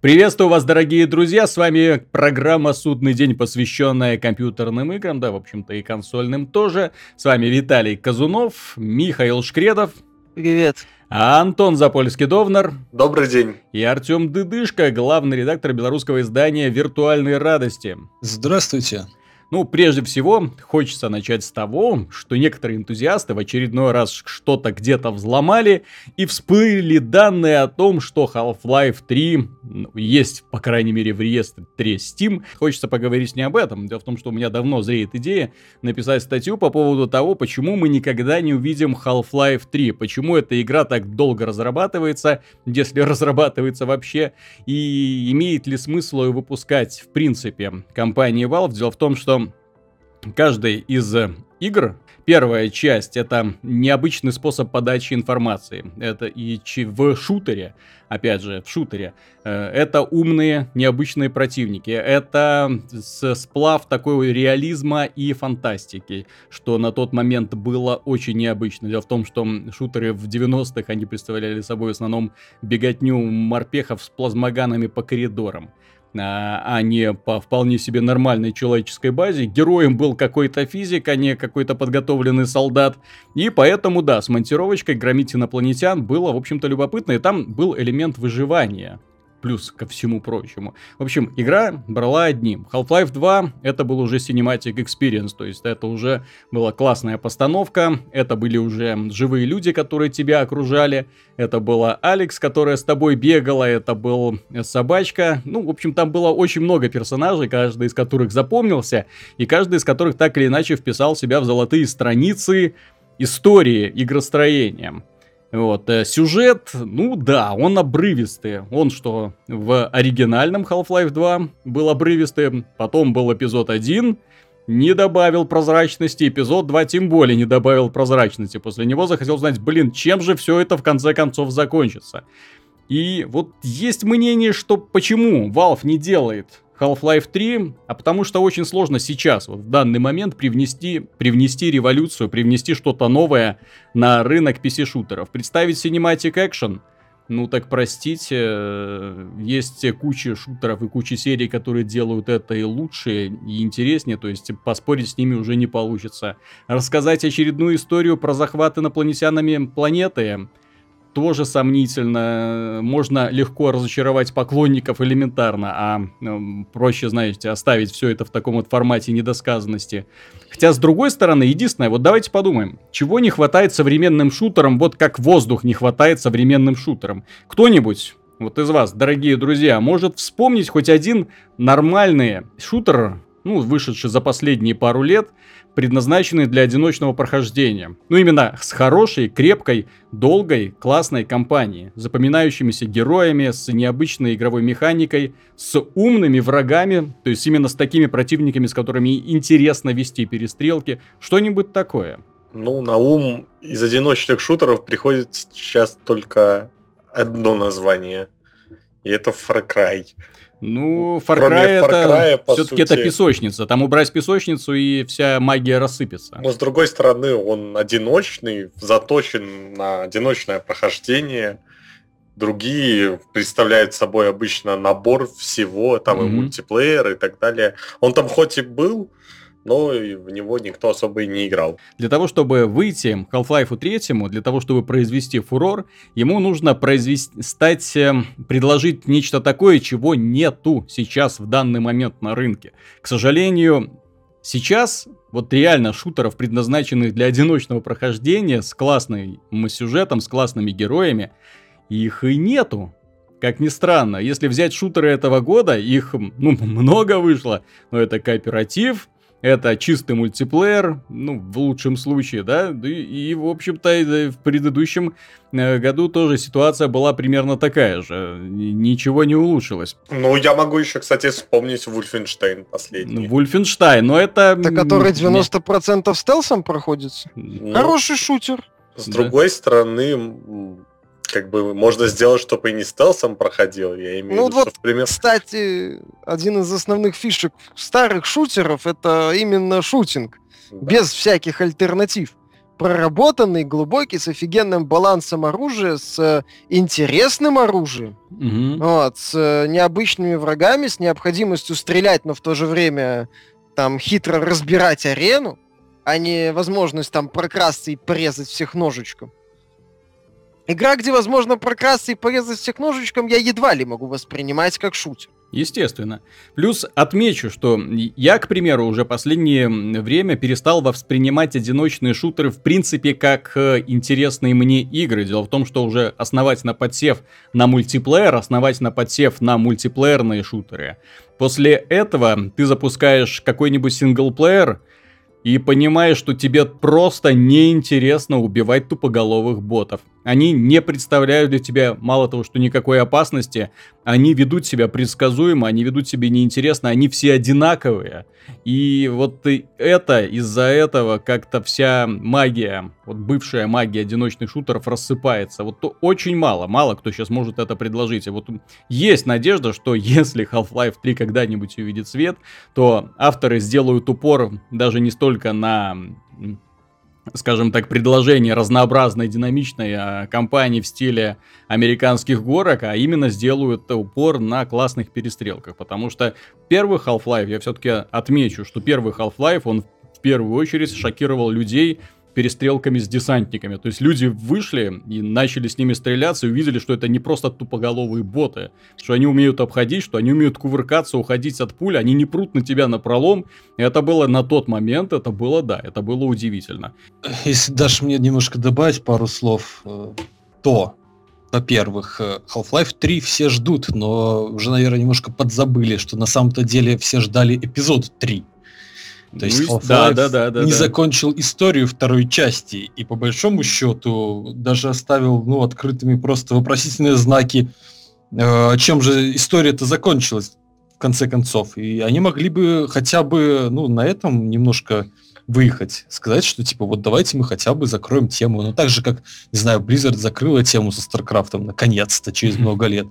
Приветствую вас, дорогие друзья, с вами программа «Судный день», посвященная компьютерным играм, да, в общем-то, и консольным тоже. С вами Виталий Казунов, Михаил Шкредов. Привет. А Антон Запольский-Довнар. Добрый день. И Артем Дыдышко, главный редактор белорусского издания «Виртуальные радости». Здравствуйте. Ну, прежде всего, хочется начать с того, что некоторые энтузиасты в очередной раз что-то где-то взломали и всплыли данные о том, что Half-Life 3 ну, есть, по крайней мере, в реестре Steam. Хочется поговорить не об этом. Дело в том, что у меня давно зреет идея написать статью по поводу того, почему мы никогда не увидим Half-Life 3, почему эта игра так долго разрабатывается, если разрабатывается вообще, и имеет ли смысл ее выпускать в принципе компании Valve. Дело в том, что каждой из э, игр Первая часть это необычный способ подачи информации. Это и в шутере, опять же, в шутере, э, это умные, необычные противники. Это сплав такой реализма и фантастики, что на тот момент было очень необычно. Дело в том, что шутеры в 90-х, они представляли собой в основном беготню морпехов с плазмоганами по коридорам. А, не по вполне себе нормальной человеческой базе. Героем был какой-то физик, а не какой-то подготовленный солдат. И поэтому, да, с монтировочкой громить инопланетян было, в общем-то, любопытно. И там был элемент выживания плюс ко всему прочему. В общем, игра брала одним. Half-Life 2 это был уже Cinematic Experience, то есть это уже была классная постановка, это были уже живые люди, которые тебя окружали, это была Алекс, которая с тобой бегала, это был собачка, ну, в общем, там было очень много персонажей, каждый из которых запомнился, и каждый из которых так или иначе вписал себя в золотые страницы истории игростроения. Вот, э, сюжет, ну да, он обрывистый. Он что, в оригинальном Half-Life 2 был обрывистый, потом был эпизод 1, не добавил прозрачности, эпизод 2 тем более не добавил прозрачности. После него захотел знать, блин, чем же все это в конце концов закончится. И вот есть мнение, что почему Valve не делает Half-Life 3, а потому что очень сложно сейчас, вот в данный момент, привнести, привнести революцию, привнести что-то новое на рынок PC-шутеров. Представить Cinematic Action, ну так простите, э, есть куча шутеров и куча серий, которые делают это и лучше, и интереснее, то есть поспорить с ними уже не получится. Рассказать очередную историю про захват инопланетянами планеты, тоже сомнительно. Можно легко разочаровать поклонников элементарно, а э, проще, знаете, оставить все это в таком вот формате недосказанности. Хотя, с другой стороны, единственное, вот давайте подумаем, чего не хватает современным шутерам, вот как воздух не хватает современным шутерам. Кто-нибудь вот из вас, дорогие друзья, может вспомнить хоть один нормальный шутер, ну, вышедший за последние пару лет, предназначенный для одиночного прохождения. Ну, именно с хорошей, крепкой, долгой, классной кампанией, запоминающимися героями, с необычной игровой механикой, с умными врагами, то есть именно с такими противниками, с которыми интересно вести перестрелки, что-нибудь такое. Ну, на ум из одиночных шутеров приходит сейчас только одно название. И это Far Cry. Ну, Far Cry это все-таки это песочница. Там убрать песочницу и вся магия рассыпется. Но с другой стороны, он одиночный, заточен на одиночное прохождение. Другие представляют собой обычно набор всего, там mm-hmm. и мультиплеер и так далее. Он там хоть и был, но в него никто особо и не играл. Для того, чтобы выйти Half-Life 3, для того, чтобы произвести фурор, ему нужно произвести, стать, эм, предложить нечто такое, чего нету сейчас в данный момент на рынке. К сожалению, сейчас вот реально шутеров, предназначенных для одиночного прохождения, с классным сюжетом, с классными героями, их и нету. Как ни странно, если взять шутеры этого года, их ну, много вышло, но это кооператив, это чистый мультиплеер, ну, в лучшем случае, да, и, и в общем-то, в предыдущем э, году тоже ситуация была примерно такая же, ничего не улучшилось. Ну, я могу еще, кстати, вспомнить Вульфенштейн последний. Вульфенштейн, но это... Это который 90% стелсом проходится? Ну, Хороший шутер. С да. другой стороны, как бы можно сделать, чтобы и не стелсом проходил. Я имею ну, в виду, вот, что, пример... кстати, один из основных фишек старых шутеров это именно шутинг. Да. Без всяких альтернатив. проработанный, глубокий, с офигенным балансом оружия, с интересным оружием, Мгм. вот, с э, необычными врагами, с необходимостью стрелять, но в то же время там хитро разбирать арену, а не возможность там прокрасться и порезать всех ножичком. Игра, где возможно прокрасться и порезать всех ножичком, я едва ли могу воспринимать как шутер. Естественно. Плюс отмечу, что я, к примеру, уже последнее время перестал воспринимать одиночные шутеры в принципе как э, интересные мне игры. Дело в том, что уже основательно подсев на мультиплеер, основательно подсев на мультиплеерные шутеры. После этого ты запускаешь какой-нибудь синглплеер и понимаешь, что тебе просто неинтересно убивать тупоголовых ботов. Они не представляют для тебя, мало того, что никакой опасности, они ведут себя предсказуемо, они ведут себя неинтересно, они все одинаковые. И вот это, из-за этого как-то вся магия, вот бывшая магия одиночных шутеров рассыпается. Вот то очень мало, мало кто сейчас может это предложить. И вот есть надежда, что если Half-Life 3 когда-нибудь увидит свет, то авторы сделают упор даже не столько на скажем так, предложение разнообразной, динамичной а, компании в стиле американских горок, а именно сделают упор на классных перестрелках. Потому что первый Half-Life, я все-таки отмечу, что первый Half-Life, он в первую очередь шокировал людей перестрелками с десантниками. То есть люди вышли и начали с ними стреляться и увидели, что это не просто тупоголовые боты, что они умеют обходить, что они умеют кувыркаться, уходить от пули, они не прут на тебя на пролом. И это было на тот момент, это было, да, это было удивительно. Если дашь мне немножко добавить пару слов, э, то, во-первых, э, Half-Life 3 все ждут, но уже, наверное, немножко подзабыли, что на самом-то деле все ждали эпизод 3. То есть Ну, Half-Life да, да, да, да, не да. закончил историю второй части, и по большому счету даже оставил ну, открытыми просто вопросительные знаки, э, чем же история-то закончилась в конце концов. И они могли бы хотя бы ну, на этом немножко выехать, сказать, что типа вот давайте мы хотя бы закроем тему. Ну так же, как, не знаю, Blizzard закрыла тему со StarCraft'ом наконец-то через много лет.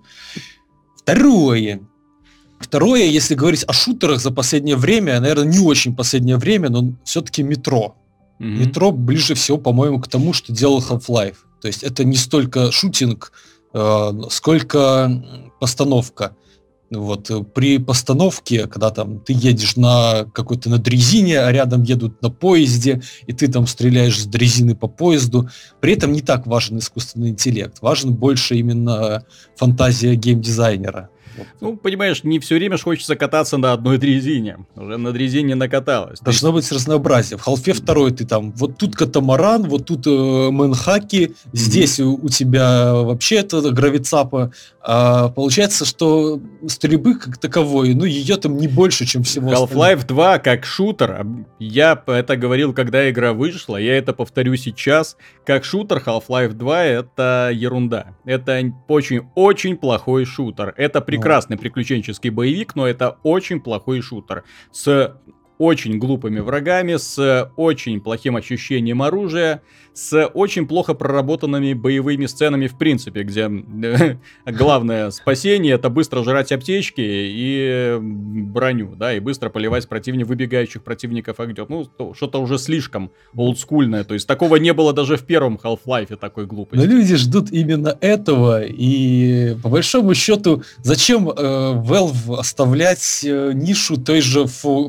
Второе. Второе, если говорить о шутерах за последнее время, наверное, не очень последнее время, но все-таки метро. Мгм. Метро ближе всего, по-моему, к тому, что делал Half-Life. То есть это не столько шутинг, э, сколько постановка. Вот э, при постановке, когда там ты едешь на какой-то на дрезине, а рядом едут на поезде, и ты там стреляешь с дрезины по поезду, при этом не так важен искусственный интеллект, важен больше именно фантазия геймдизайнера. Ну, понимаешь, не все время хочется кататься на одной дрезине. Уже на дрезине накаталась. Должно быть разнообразие. В Халфе второй ты там, вот тут катамаран, вот тут э, мэнхаки, здесь у, у тебя вообще это гравицапа. А получается, что стрельбы как таковой, ну ее там не больше, чем всего. Half-Life 2 как шутер, я это говорил, когда игра вышла, я это повторю сейчас. Как шутер Half-Life 2 это ерунда. Это очень-очень плохой шутер. Это прекрасный приключенческий боевик, но это очень плохой шутер. С очень глупыми врагами, с очень плохим ощущением оружия, с очень плохо проработанными боевыми сценами в принципе, где э, главное спасение это быстро жрать аптечки и броню, да, и быстро поливать противник, выбегающих противников огнем. Ну, то- что-то уже слишком олдскульное, то есть такого не было даже в первом Half-Life такой Но глупости. люди ждут именно этого, и по большому счету, зачем э, Valve оставлять э, нишу той же Fo-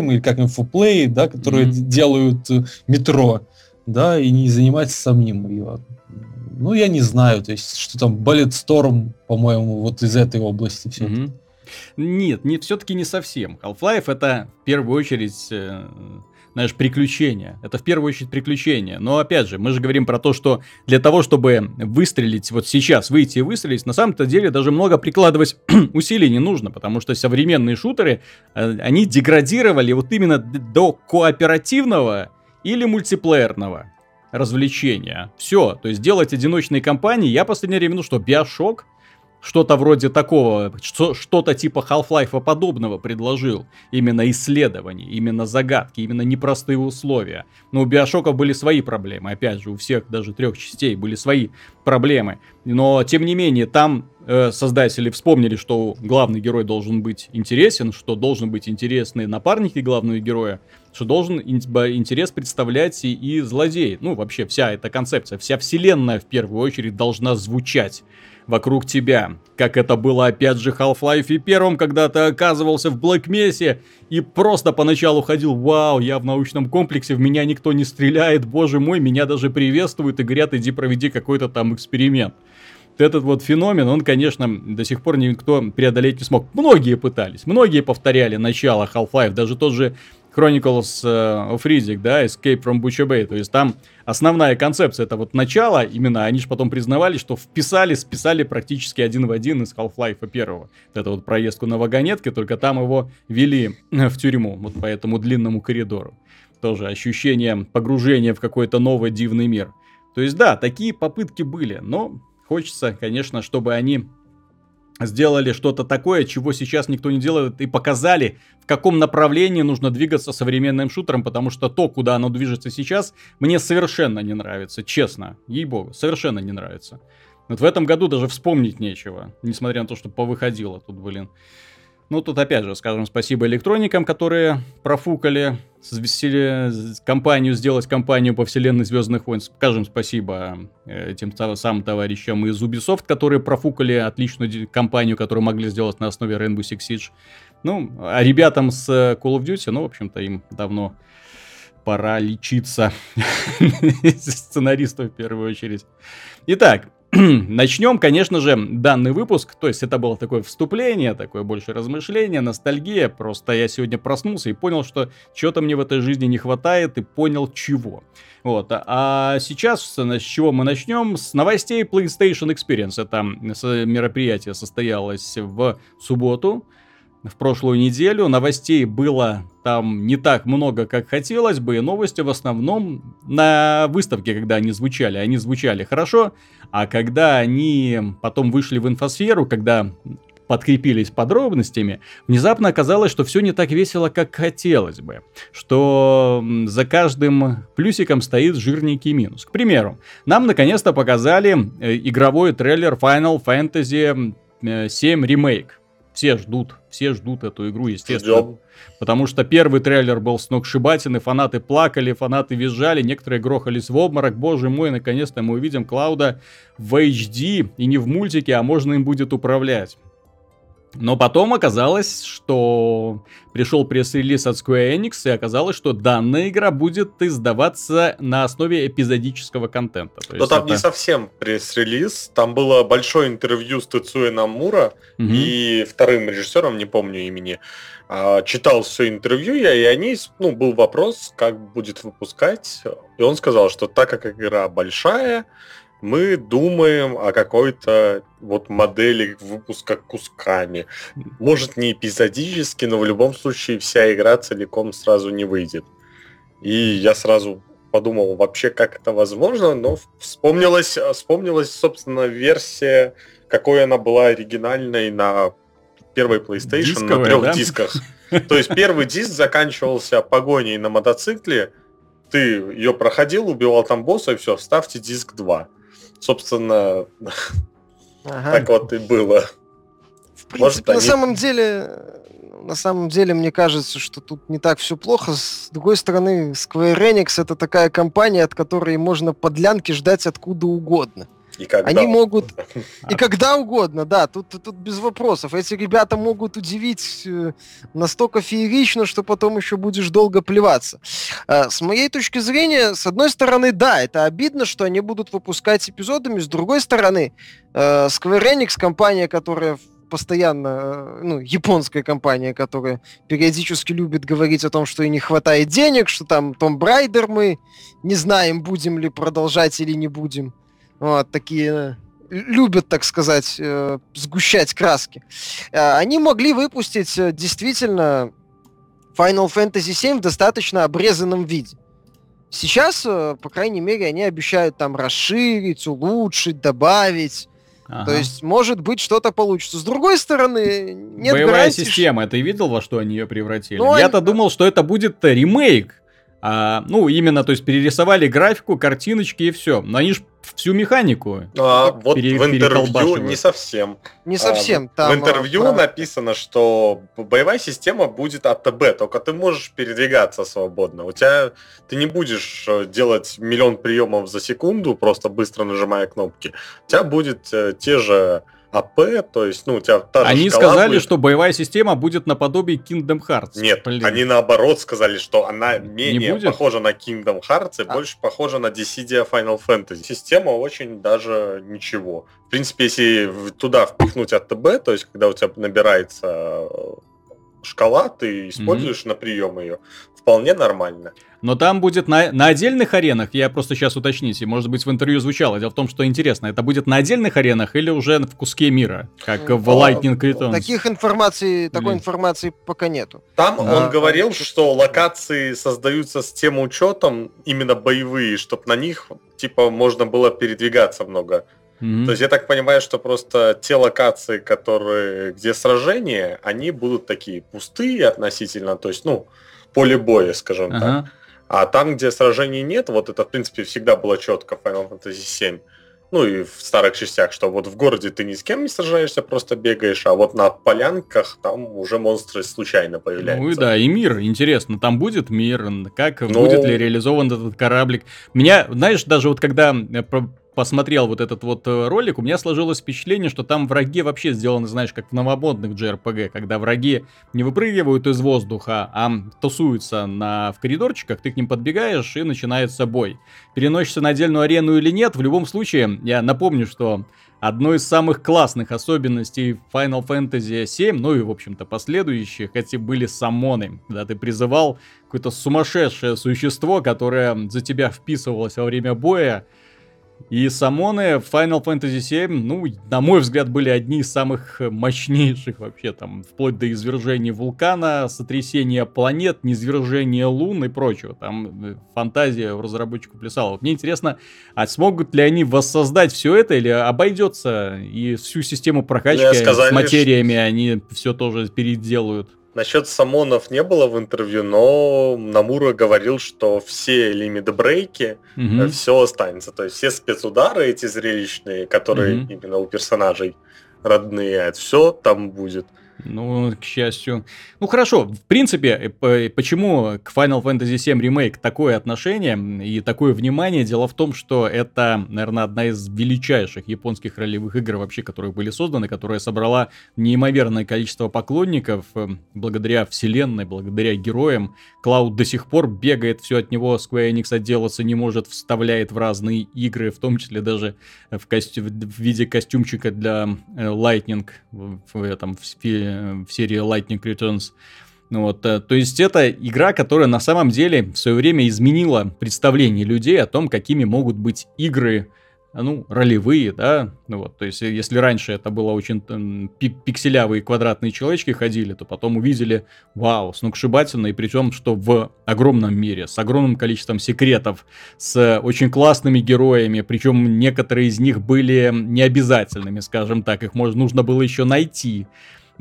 Fogame, или как Foplay, да, которые д- делают э, метро, да, и не заниматься самим ее. Ну, я не знаю, то есть, что там, Bulletstorm, по-моему, вот из этой области все. Мгм. Нет, не, все-таки не совсем. Half-Life это в первую очередь, э, знаешь, приключения. Это в первую очередь приключения. Но опять же, мы же говорим про то, что для того, чтобы выстрелить вот сейчас, выйти и выстрелить, на самом-то деле даже много прикладывать усилий не нужно, потому что современные шутеры, э, они деградировали вот именно до кооперативного или мультиплеерного развлечения. Все, то есть делать одиночные кампании, я последнее время, ну что, Биошок, что-то вроде такого, что-то типа Half-Life подобного предложил. Именно исследования, именно загадки, именно непростые условия. Но у Биошока были свои проблемы. Опять же, у всех даже трех частей были свои проблемы. Но, тем не менее, там э, создатели вспомнили, что главный герой должен быть интересен, что должен быть интересны напарники главного героя, что должен интерес представлять и, и злодей. Ну, вообще, вся эта концепция, вся вселенная в первую очередь должна звучать вокруг тебя. Как это было опять же Half-Life и первом, когда ты оказывался в Блэк Мессе и просто поначалу ходил, вау, я в научном комплексе, в меня никто не стреляет, боже мой, меня даже приветствуют и говорят, иди проведи какой-то там эксперимент этот вот феномен, он, конечно, до сих пор никто преодолеть не смог. Многие пытались, многие повторяли начало Half-Life, даже тот же Chronicles э, of Riddick, да, Escape from Butcher Bay. То есть там основная концепция это вот начало, именно они же потом признавали, что вписали, списали практически один в один из Half-Life первого. Это вот проездку на вагонетке, только там его вели в тюрьму, вот по этому длинному коридору. Тоже ощущение погружения в какой-то новый дивный мир. То есть да, такие попытки были, но хочется, конечно, чтобы они сделали что-то такое, чего сейчас никто не делает, и показали, в каком направлении нужно двигаться современным шутером, потому что то, куда оно движется сейчас, мне совершенно не нравится, честно, ей-богу, совершенно не нравится. Вот в этом году даже вспомнить нечего, несмотря на то, что повыходило тут, блин. Ну, тут опять же, скажем спасибо электроникам, которые профукали, компанию, сделать компанию по вселенной Звездных войн. Скажем спасибо э, этим самым товарищам из Ubisoft, которые профукали отличную компанию, которую могли сделать на основе Rainbow Six Siege. Ну, а ребятам с Call of Duty, ну, в общем-то, им давно пора лечиться. Сценаристов в первую очередь. Итак, Начнем, конечно же, данный выпуск, то есть это было такое вступление, такое больше размышление, ностальгия, просто я сегодня проснулся и понял, что чего-то мне в этой жизни не хватает и понял чего. Вот, а сейчас с чего мы начнем? С новостей PlayStation Experience. Это мероприятие состоялось в субботу, в прошлую неделю. Новостей было там не так много, как хотелось бы, и новости в основном на выставке, когда они звучали, они звучали хорошо, а когда они потом вышли в инфосферу, когда подкрепились подробностями, внезапно оказалось, что все не так весело, как хотелось бы. Что за каждым плюсиком стоит жирненький минус. К примеру, нам наконец-то показали э, игровой трейлер Final Fantasy 7 Remake все ждут, все ждут эту игру, естественно. Ждем. Потому что первый трейлер был сногсшибательный, фанаты плакали, фанаты визжали, некоторые грохались в обморок. Боже мой, наконец-то мы увидим Клауда в HD, и не в мультике, а можно им будет управлять. Но потом оказалось, что пришел пресс-релиз от Square Enix, и оказалось, что данная игра будет издаваться на основе эпизодического контента. То Но там это... не совсем пресс-релиз, там было большое интервью с Тецуэ Намура угу. и вторым режиссером, не помню имени. А, читал все интервью я, и они, ну, был вопрос, как будет выпускать, и он сказал, что так как игра большая, мы думаем о какой-то вот модели выпуска кусками. Может не эпизодически, но в любом случае вся игра целиком сразу не выйдет. И я сразу подумал, вообще как это возможно, но вспомнилась, вспомнилась, собственно, версия, какой она была оригинальной на первой PlayStation Дисковая, на трех да? дисках. То есть первый диск заканчивался погоней на мотоцикле, ты ее проходил, убивал там босса, и все, ставьте диск 2 собственно, ага. так вот и было. В принципе, Может, на они... самом деле, на самом деле, мне кажется, что тут не так все плохо. С другой стороны, Square Enix это такая компания, от которой можно подлянки ждать откуда угодно. И когда Они могут... И когда угодно, да, тут, тут без вопросов. Эти ребята могут удивить э, настолько феерично, что потом еще будешь долго плеваться. А, с моей точки зрения, с одной стороны, да, это обидно, что они будут выпускать эпизодами, с другой стороны, э, Square Enix, компания, которая постоянно, э, ну, японская компания, которая периодически любит говорить о том, что ей не хватает денег, что там Том Брайдер мы не знаем, будем ли продолжать или не будем. Вот, такие любят, так сказать, э, сгущать краски. Э, они могли выпустить э, действительно Final Fantasy VII в достаточно обрезанном виде. Сейчас, по крайней мере, они обещают там расширить, улучшить, добавить. Ага. То есть, может быть, что-то получится. С другой стороны, нет Боевая гарантии, система, ты видел, во что они ее превратили? Ну, Я-то они... думал, что это будет ремейк. А, ну, именно, то есть перерисовали графику, картиночки и все. Но они же всю механику. А, вот пере, в интервью не совсем. Не совсем. А, там, в интервью а, написано, что боевая система будет АТБ, только ты можешь передвигаться свободно. У тебя ты не будешь э, делать миллион приемов за секунду, просто быстро нажимая кнопки. У тебя будет э, те же АП, то есть, ну, у тебя та Они сказали, будет... что боевая система будет наподобие Kingdom Hearts. Нет, Блин. они наоборот сказали, что она менее похожа на Kingdom Hearts и а. больше похожа на Dissidia Final Fantasy. Система очень даже ничего. В принципе, если туда впихнуть АТБ, то есть, когда у тебя набирается э, шкала, ты используешь mm-hmm. на прием ее, вполне нормально. Но там будет на, на отдельных аренах, я просто сейчас уточните, может быть в интервью звучало. Дело в том, что интересно, это будет на отдельных аренах или уже в куске мира, как в Lightning Returns? Таких информаций, такой информации пока нету. Там а, он говорил, что локации создаются с тем учетом, именно боевые, чтобы на них типа можно было передвигаться много. Mm-hmm. То есть я так понимаю, что просто те локации, которые, где сражения, они будут такие пустые относительно, то есть, ну, поле боя, скажем uh-huh. так. А там, где сражений нет, вот это, в принципе, всегда было четко в Final Fantasy VII. Ну и в старых частях, что вот в городе ты ни с кем не сражаешься, просто бегаешь, а вот на полянках там уже монстры случайно появляются. Ну и да, и мир, интересно, там будет мир, как ну... будет ли реализован этот кораблик. Меня, знаешь, даже вот когда э, посмотрел вот этот вот э, ролик, у меня сложилось впечатление, что там враги вообще сделаны, знаешь, как в новомодных JRPG, когда враги не выпрыгивают из воздуха, а тусуются на, в коридорчиках, ты к ним подбегаешь и начинается бой. Переносишься на отдельную арену или нет, в любом случае, я напомню, что одной из самых классных особенностей Final Fantasy VII, ну и, в общем-то, последующих, эти были самоны, когда ты призывал какое-то сумасшедшее существо, которое за тебя вписывалось во время боя, и самоны в Final Fantasy VII, ну, на мой взгляд, были одни из самых мощнейших вообще, там, вплоть до извержения вулкана, сотрясения планет, низвержения лун и прочего. Там э, фантазия у разработчиков плясала. Мне интересно, а смогут ли они воссоздать все это или обойдется и всю систему прокачки сказали, с материями что... они все тоже переделают? Насчет самонов не было в интервью, но Намура говорил, что все лимит-брейки, угу. Э, все останется. То есть все спецудары эти зрелищные, которые угу. именно у персонажей родные, это все там будет. Ну, к счастью. Ну, хорошо, в принципе, почему к Final Fantasy VII Remake такое отношение и такое внимание? Дело в том, что это, наверное, одна из величайших японских ролевых игр вообще, которые были созданы, которая собрала неимоверное количество поклонников э, благодаря вселенной, благодаря героям. Клауд до сих пор бегает, все от него Square Enix отделаться не может, вставляет в разные игры, в том числе даже в, костю... в виде костюмчика для э, Lightning в, этом в в серии Lightning Returns. Ну вот, э, то есть это игра, которая на самом деле в свое время изменила представление людей о том, какими могут быть игры ну, ролевые, да, ну вот, то есть, если раньше это было очень там, пикселявые квадратные человечки ходили, то потом увидели, вау, сногсшибательно, и причем, что в огромном мире, с огромным количеством секретов, с очень классными героями, причем некоторые из них были необязательными, скажем так, их можно, нужно было еще найти,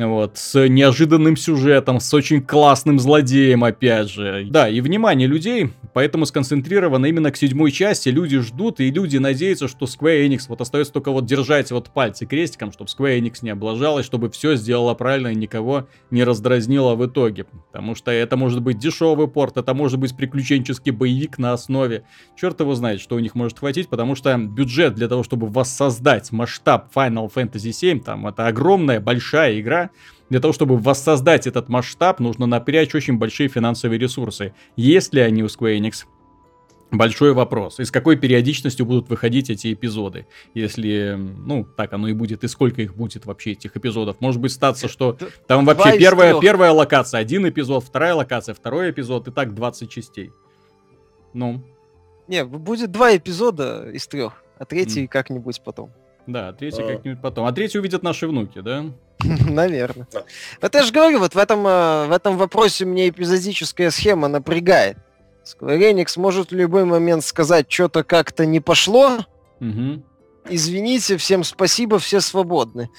вот, с неожиданным сюжетом, с очень классным злодеем, опять же. Да, и внимание людей, поэтому сконцентрировано именно к седьмой части. Люди ждут, и люди надеются, что Square Enix вот остается только вот держать вот пальцы крестиком, чтобы Square Enix не облажалась, чтобы все сделала правильно и никого не раздразнило в итоге. Потому что это может быть дешевый порт, это может быть приключенческий боевик на основе. Черт его знает, что у них может хватить, потому что бюджет для того, чтобы воссоздать масштаб Final Fantasy VII, там, это огромная, большая игра, для того, чтобы воссоздать этот масштаб, нужно напрячь очень большие финансовые ресурсы. Есть ли они у Square Enix? Большой вопрос. И с какой периодичностью будут выходить эти эпизоды? Если, ну, так оно и будет. И сколько их будет вообще, этих эпизодов? Может быть, статься, что там вообще первая, первая локация, один эпизод, вторая локация, второй эпизод, и так 20 частей. Ну. Не, будет два эпизода из трех, а третий mm. как-нибудь потом. Да, третий а. как-нибудь потом. А третий увидят наши внуки, да? Наверное. Вот я же говорю, вот в этом, э, в этом вопросе мне эпизодическая схема напрягает. Square Enix может в любой момент сказать, что-то как-то не пошло, Извините, всем спасибо, все свободны.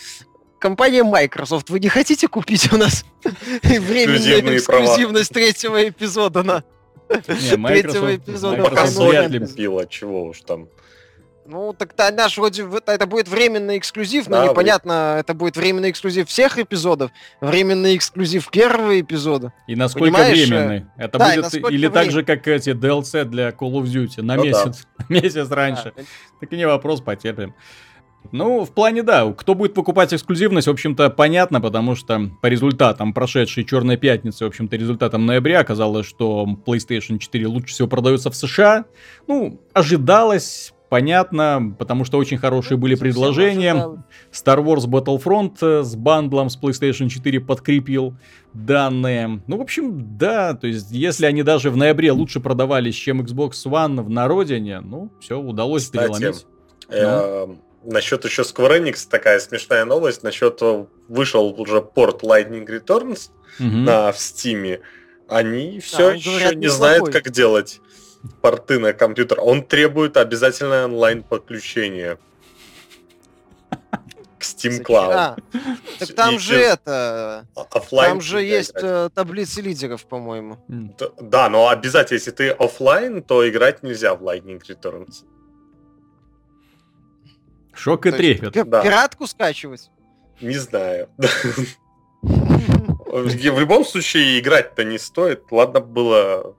Компания Microsoft, вы не хотите купить у нас временную эксклюзивность третьего эпизода на третьего эпизода? Пока Sony купила, чего уж там. Ну, так то наш вроде это будет временный эксклюзив, но да, непонятно, вы... это будет временный эксклюзив всех эпизодов, временный эксклюзив первого эпизода. И насколько Понимаешь? временный? Это да, будет или времен... так же, как эти DLC для Call of Duty на ну, месяц, да. месяц раньше. Да. Так и не вопрос, потерпим. Ну, в плане, да, кто будет покупать эксклюзивность, в общем-то, понятно, потому что по результатам прошедшей Черной Пятницы, в общем-то, результатам ноября оказалось, что PlayStation 4 лучше всего продается в США. Ну, ожидалось, понятно, потому что очень хорошие были предложения. Star Wars Battlefront э, с бандлом с PlayStation 4 подкрепил данные. Ну, в общем, да, то есть, если они даже в ноябре лучше продавались, чем Xbox One в народине, ну, все, удалось Кстати, переломить. Э, ну. Насчет еще Square Enix такая смешная новость. Насчет э, вышел уже порт Lightning Returns угу. на в Steam. Они все да, еще говорят, не знают, как делать порты на компьютер. Он требует обязательное онлайн подключение к Steam Cloud. А, так там же это... Оффлайн там же есть играть. Э, таблицы лидеров, по-моему. Да, да, но обязательно, если ты офлайн, то играть нельзя в Lightning Returns. Шок и трепет. Да. Пиратку скачивать? Не знаю. В любом случае играть-то не стоит. Ладно было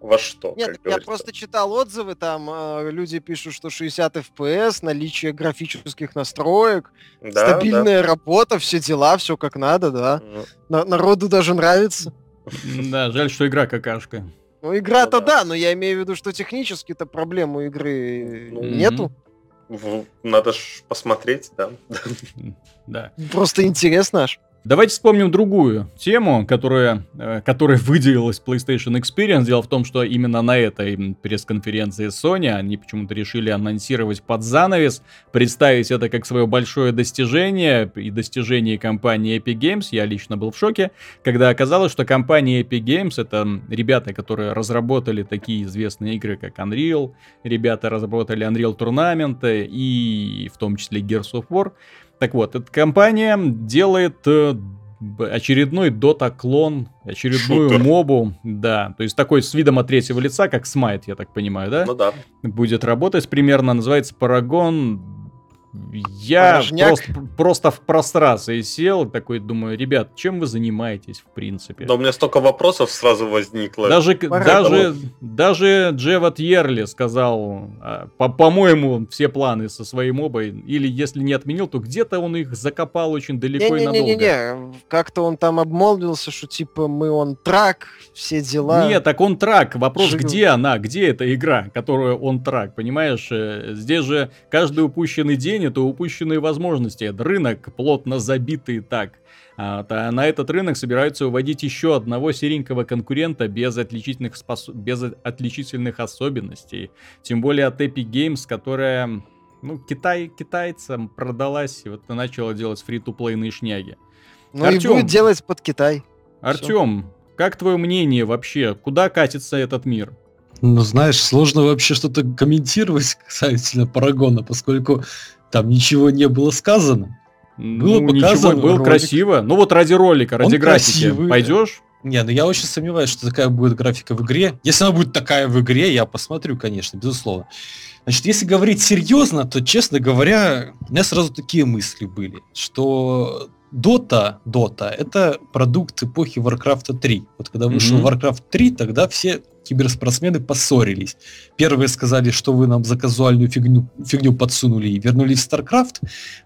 во что. Нет, я просто читал отзывы, там э, люди пишут, что 60 FPS, наличие графических настроек, да, стабильная да. работа, все дела, все как надо, да. Mm. На народу даже нравится. Да, жаль, что игра какашка. Ну, игра-то ну да, но я имею в виду, что технически-то проблем у игры ну, нету. Надо ж посмотреть, да. Да. Просто интересно аж. Давайте вспомним другую тему, которая, э, которая выделилась PlayStation Experience. Дело в том, что именно на этой пресс-конференции Sony они почему-то решили анонсировать под занавес, представить это как свое большое достижение и достижение компании Epic Games. Я лично был в шоке, когда оказалось, что компания Epic Games это ребята, которые разработали такие известные игры, как Unreal, ребята разработали Unreal Tournament и в том числе Gears of War. Так вот, эта компания делает э, очередной дота-клон, очередную Шутер. мобу, да, то есть такой с видом от третьего лица, как Смайт, я так понимаю, да? Ну да. Будет работать примерно, называется Парагон я просто, просто в прострации сел, такой думаю, ребят, чем вы занимаетесь в принципе? Да у меня столько вопросов сразу возникло. Даже, даже, даже Джеват Ерли сказал, а, по- по-моему, все планы со своей мобой, или если не отменил, то где-то он их закопал очень далеко не, и надолго. Не-не-не, как-то он там обмолвился, что типа мы он трак, все дела. Нет, так он трак, вопрос, Жив... где она, где эта игра, которую он трак, понимаешь? Э, здесь же каждый упущенный день это упущенные возможности. Это рынок плотно забитый так. А, на этот рынок собираются уводить еще одного серенького конкурента без отличительных, спос... без отличительных особенностей. Тем более от Epic Games, которая ну, Китай, китайцам продалась и вот начала делать фри-то-плейные шняги. Ну Артём, и будет делать под Китай. Артем, как твое мнение вообще? Куда катится этот мир? Ну, знаешь, сложно вообще что-то комментировать касательно Парагона, поскольку там ничего не было сказано. Было ну, показано. Ничего, было красиво. Ну вот ради ролика, ради Он графики. Красивый. Пойдешь? Не, ну я очень сомневаюсь, что такая будет графика в игре. Если она будет такая в игре, я посмотрю, конечно, безусловно. Значит, если говорить серьезно, то, честно говоря, у меня сразу такие мысли были, что Дота, Дота, это продукт эпохи Warcraft 3. Вот когда вышел mm-hmm. Warcraft 3, тогда все киберспортсмены поссорились. Первые сказали, что вы нам за казуальную фигню, фигню подсунули и вернулись в StarCraft,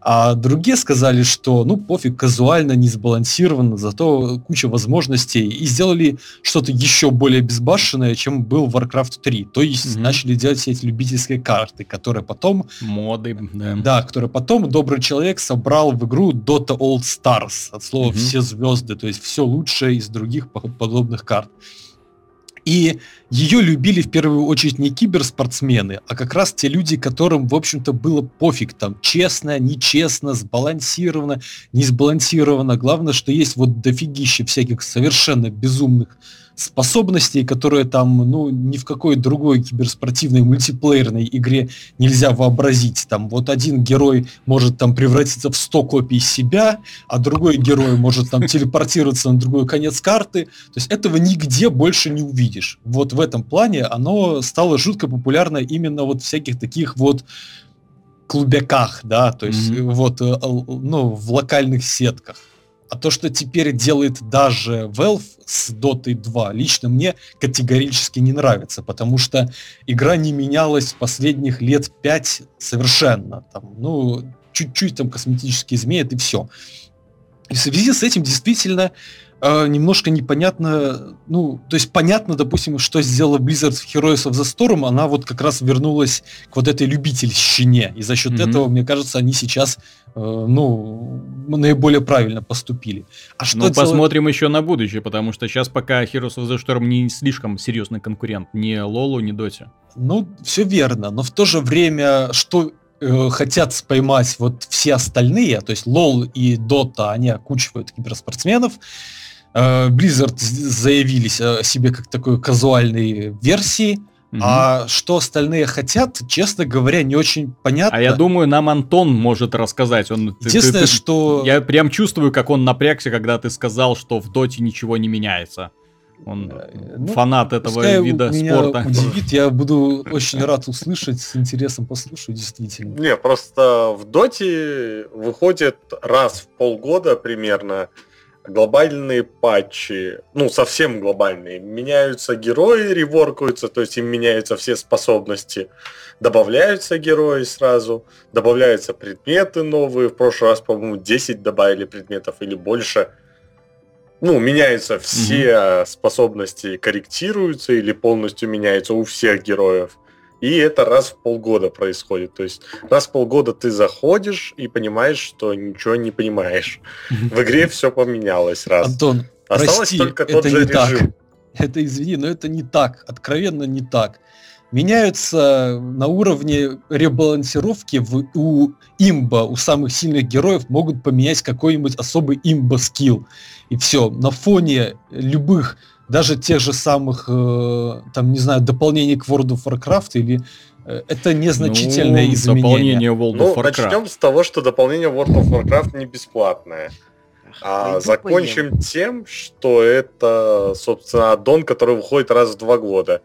а другие сказали, что ну пофиг, казуально, не сбалансировано, зато куча возможностей, и сделали что-то еще более безбашенное, чем был Warcraft 3. То есть mm-hmm. начали делать все эти любительские карты, которые потом... Моды, да. Да, которые потом добрый человек собрал в игру Dota All Stars, от слова mm-hmm. все звезды, то есть все лучшее из других подобных карт. И ее любили в первую очередь не киберспортсмены, а как раз те люди, которым, в общем-то, было пофиг, там, честно, нечестно, сбалансировано, не сбалансировано. Главное, что есть вот дофигище всяких совершенно безумных способностей, которые там, ну, ни в какой другой киберспортивной мультиплеерной игре нельзя вообразить. Там вот один герой может там превратиться в 100 копий себя, а другой герой может там телепортироваться на другой конец карты. То есть этого нигде больше не увидишь. Вот в этом плане оно стало жутко популярно именно вот всяких таких вот клубяках, да, то есть mm-hmm. вот, э, ну, в локальных сетках. А то, что теперь делает даже Valve с Dota 2, лично мне категорически не нравится, потому что игра не менялась последних лет пять совершенно. Там, ну, чуть-чуть там косметически изменят и все. И в связи с этим действительно э, немножко непонятно, ну, то есть понятно, допустим, что сделала Blizzard в Heroes of the Storm, она вот как раз вернулась к вот этой любительщине, и за счет mm-hmm. этого, мне кажется, они сейчас, э, ну, наиболее правильно поступили. А что ну, делать... посмотрим еще на будущее, потому что сейчас пока Heroes of the Storm не слишком серьезный конкурент ни Лолу, ни Доте. Ну, все верно, но в то же время, что э, хотят поймать вот все остальные, то есть LoL и Dota, они окучивают киберспортсменов, Blizzard заявились о себе как такой казуальной версии, Угу. А что остальные хотят, честно говоря, не очень понятно. А я думаю, нам Антон может рассказать. Он, Единственное, ты, ты, что... Я прям чувствую, как он напрягся, когда ты сказал, что в Доте ничего не меняется. Он э, ну, фанат этого вида меня спорта. удивит, я буду очень рад услышать, с интересом послушаю, действительно. Не, просто в Доте выходит раз в полгода примерно глобальные патчи, ну, совсем глобальные, меняются герои, реворкаются, то есть им меняются все способности, добавляются герои сразу, добавляются предметы новые, в прошлый раз, по-моему, 10 добавили предметов или больше. Ну, меняются все mm-hmm. способности, корректируются или полностью меняются у всех героев. И это раз в полгода происходит. То есть раз в полгода ты заходишь и понимаешь, что ничего не понимаешь. В игре все поменялось раз. Антон, Осталось прости, только тот это же не режим. Так. Это извини, но это не так. Откровенно не так. Меняются на уровне ребалансировки в, у имба, у самых сильных героев могут поменять какой-нибудь особый имба скилл. И все. На фоне любых даже тех же самых, э, там, не знаю, дополнений к World of Warcraft или э, это незначительное ну, изменение. Дополнение World of ну, Warcraft. начнем с того, что дополнение World of Warcraft не бесплатное. А закончим тем, что это, собственно, аддон, который выходит раз в два года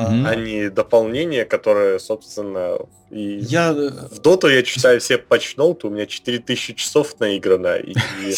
mm-hmm. а не дополнение, которое, собственно, и я... в доту я читаю все патчноуты, у меня 4000 часов наиграно, и,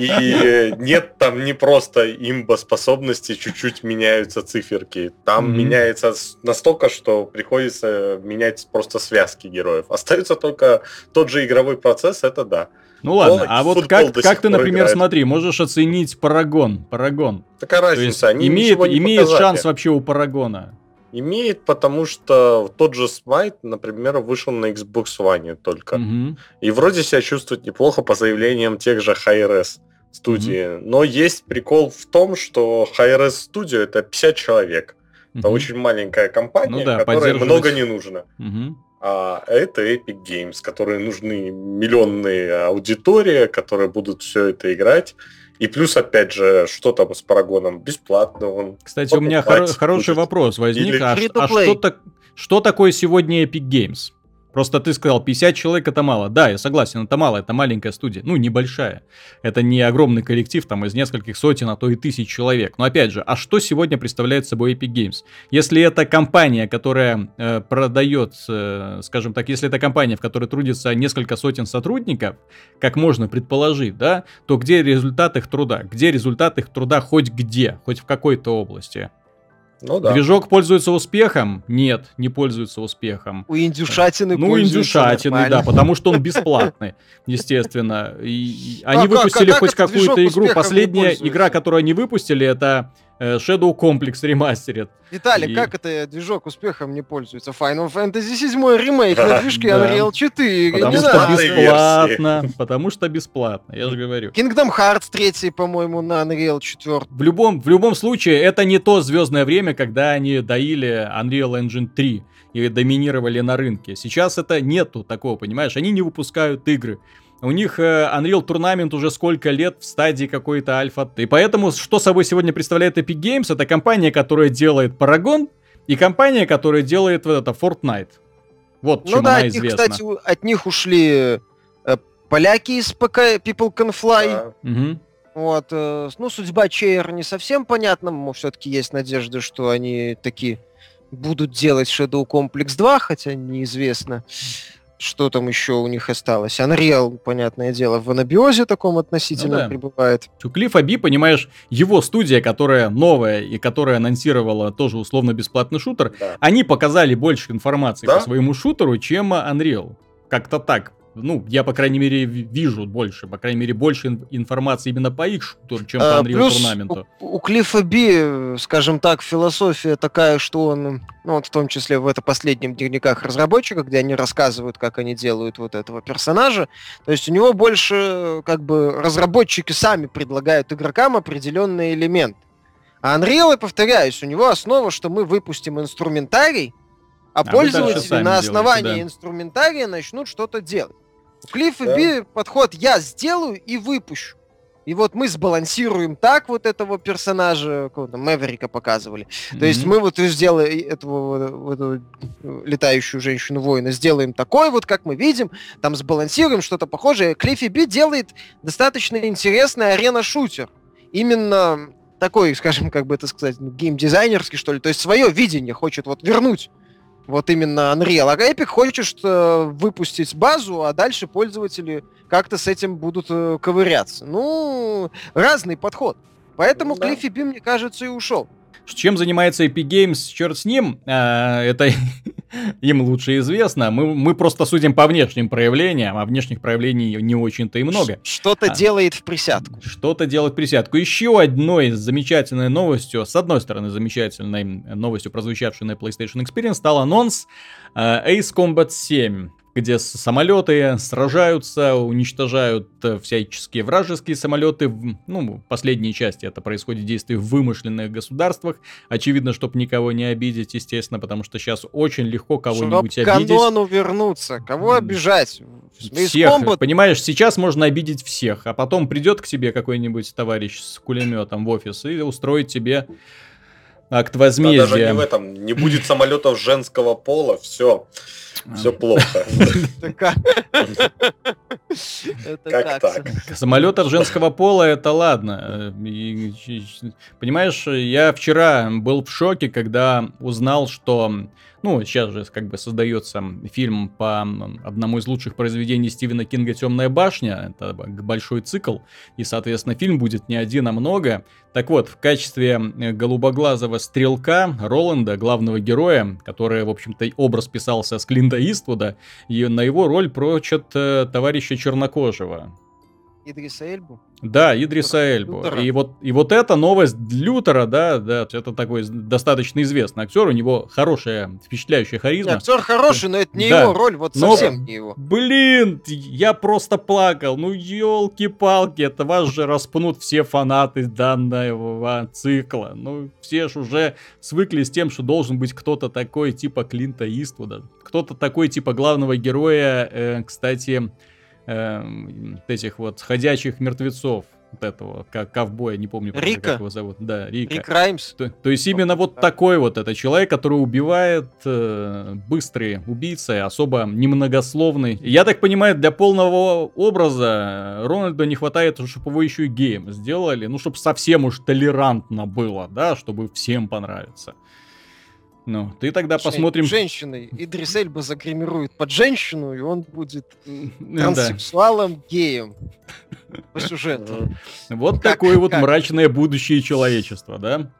и нет там не просто имба способности, чуть-чуть меняются циферки, там mm-hmm. меняется настолько, что приходится менять просто связки героев. Остается только тот же игровой процесс, это да. Ну ладно, а вот как, как ты, например, играет. смотри, можешь оценить Парагон, Парагон. Такая разница, они имеет, имеет шанс вообще у Парагона? Имеет, потому что тот же Smite, например, вышел на Xbox One только. Угу. И вроде себя чувствует неплохо по заявлениям тех же Hi-Res студии. Угу. Но есть прикол в том, что Hi-Res Studio это 50 человек. Угу. Это очень маленькая компания, ну, да, которой много не нужно. Угу. А это Epic Games, которые нужны миллионные аудитории, которые будут все это играть. И плюс, опять же, что там с Парагоном? Бесплатно он. Кстати, у меня хор- хороший будет. вопрос возник. Или... А, а что, так, что такое сегодня Epic Games? Просто ты сказал, 50 человек это мало. Да, я согласен, это мало, это маленькая студия. Ну, небольшая. Это не огромный коллектив, там, из нескольких сотен, а то и тысяч человек. Но опять же, а что сегодня представляет собой Epic Games? Если это компания, которая э, продает, э, скажем так, если это компания, в которой трудится несколько сотен сотрудников, как можно предположить, да, то где результат их труда? Где результат их труда хоть где, хоть в какой-то области? Ну, да. Движок пользуется успехом? Нет, не пользуется успехом. У индюшатины Ну, индюшатины, да, потому что он бесплатный, естественно. И, и они выпустили хоть какую-то игру. Последняя игра, которую они выпустили, это Shadow Complex ремастерит. Виталий, и... как это движок успехом не пользуется? Final Fantasy 7 ремейк на движке Unreal 4. Потому что бесплатно. Потому что бесплатно, я же говорю. Kingdom Hearts 3, по-моему, на Unreal 4. В любом, в любом случае, это не то звездное время, когда они доили Unreal Engine 3 и доминировали на рынке. Сейчас это нету такого, понимаешь? Они не выпускают игры У них э, Unreal Tournament уже сколько лет в стадии какой-то альфа. И поэтому, что собой сегодня представляет Epic Games, это компания, которая делает Paragon, и компания, которая делает вот это Fortnite. Вот Ну чем да, она от них, известна. кстати, от них ушли э, поляки из ПК People Can Fly. Да. Мгм. Вот, э, ну, судьба Чейр не совсем понятна, но все-таки есть надежда, что они таки будут делать Shadow Complex 2, хотя неизвестно, что там еще у них осталось. Unreal, понятное дело, в анабиозе таком относительно Ну да. пребывает. У Клиффа Би, понимаешь, его студия, которая новая и которая анонсировала тоже условно бесплатный шутер, Да. они показали больше информации Да? по своему шутеру, чем Unreal. Как-то так. Ну, я, по крайней мере, ви- вижу больше, по крайней мере, больше ин- информации именно по их шутеру, чем по А, Unreal плюс Tournament. у, у Клиффа Би, скажем так, философия такая, что он, ну вот в том числе в это последнем дневниках разработчика, где они рассказывают, как они делают вот этого персонажа, то есть у него больше как бы разработчики сами предлагают игрокам определенные элементы. А Unreal, я повторяюсь, у него основа, что мы выпустим инструментарий, а, А пользователи на основании да. инструментария начнут что-то делать. У Клиффа Да. Би подход «я сделаю и выпущу». И вот мы сбалансируем так вот этого персонажа, какого-то Мэверика показывали. То есть мы вот сделаем этого вот эту, летающую женщину-воина, сделаем такой вот, как мы видим, там сбалансируем что-то похожее. Клиффи Би делает достаточно интересный арена-шутер. Именно такой, скажем, как бы это сказать, ну, геймдизайнерский, что ли. То есть свое видение хочет вот вернуть. Вот именно Unreal. А Epic хочет что, выпустить базу, а дальше пользователи как-то с этим будут э, ковыряться. Ну, разный подход. Поэтому Да. Клиффи Би, мне кажется, и ушел. Чем занимается Epic Games, черт с ним, а, это им лучше известно. Мы, мы просто судим по внешним проявлениям, а внешних проявлений не очень-то и много. Что-то А. делает в присядку. Что-то делать присядку. Еще одной замечательной новостью, с одной стороны, замечательной новостью, прозвучавшей на PlayStation Experience, стал анонс э, Ace Combat 7, где самолеты сражаются, уничтожают э, всяческие вражеские самолеты. Ну, в последней части это происходит действие в вымышленных государствах. Очевидно, чтобы никого не обидеть, естественно, потому что сейчас очень легко кого-нибудь обидеть. канону вернуться. Кого обижать? Всех, понимаешь, сейчас можно обидеть всех, а потом придет к тебе какой-нибудь товарищ с кулеметом в офис и устроит тебе акт Да, даже возмездия. не в этом. Не будет самолетов женского пола, все. А. Все плохо. Это как? Так? Самолетов женского пола это ладно. Понимаешь, я вчера был в шоке, когда узнал, что ну, сейчас же как бы создается фильм по одному из лучших произведений Стивена Кинга «Темная башня». Это б- большой цикл, и, соответственно, фильм будет не один, а много. Так вот, в качестве э, голубоглазого стрелка Роланда, главного героя, который, в общем-то, образ писался с Клинта Иствуда, и на его роль прочат э, товарища Чернокожего. Идриса Эльбу? Да, Идриса. Эльбу. Лютера. И вот, и вот эта новость Лютера, да, да, это такой достаточно известный актер, у него хорошая, впечатляющая Не, харизма. актер хороший, но это не Да. его роль, вот Но- совсем не его. Блин, я просто плакал. Ну, елки-палки, это вас же распнут все фанаты данного цикла. Ну, все ж уже свыклись с тем, что должен быть кто-то такой типа Клинта Иствуда. Кто-то такой типа главного героя, э, кстати, вот этих вот ходячих мертвецов. Вот этого, как ковбоя, не помню, правда, Рика? как его зовут. Да, Рика. Рик Раймс. То, то есть именно вот такой вот это человек, который убивает э, быстрый убийца, особо немногословный. Я так понимаю, для полного образа Рональду не хватает, чтобы его еще и геем сделали, ну, чтобы совсем уж толерантно было, да, чтобы всем понравиться. Ну, ты тогда Жен- посмотрим... Женщиной. Идрис Эльба загримирует под женщину, и он будет Да. транссексуалом, геем. По сюжету. Мгм. Вот Как- такое вот как? мрачное будущее человечества, да?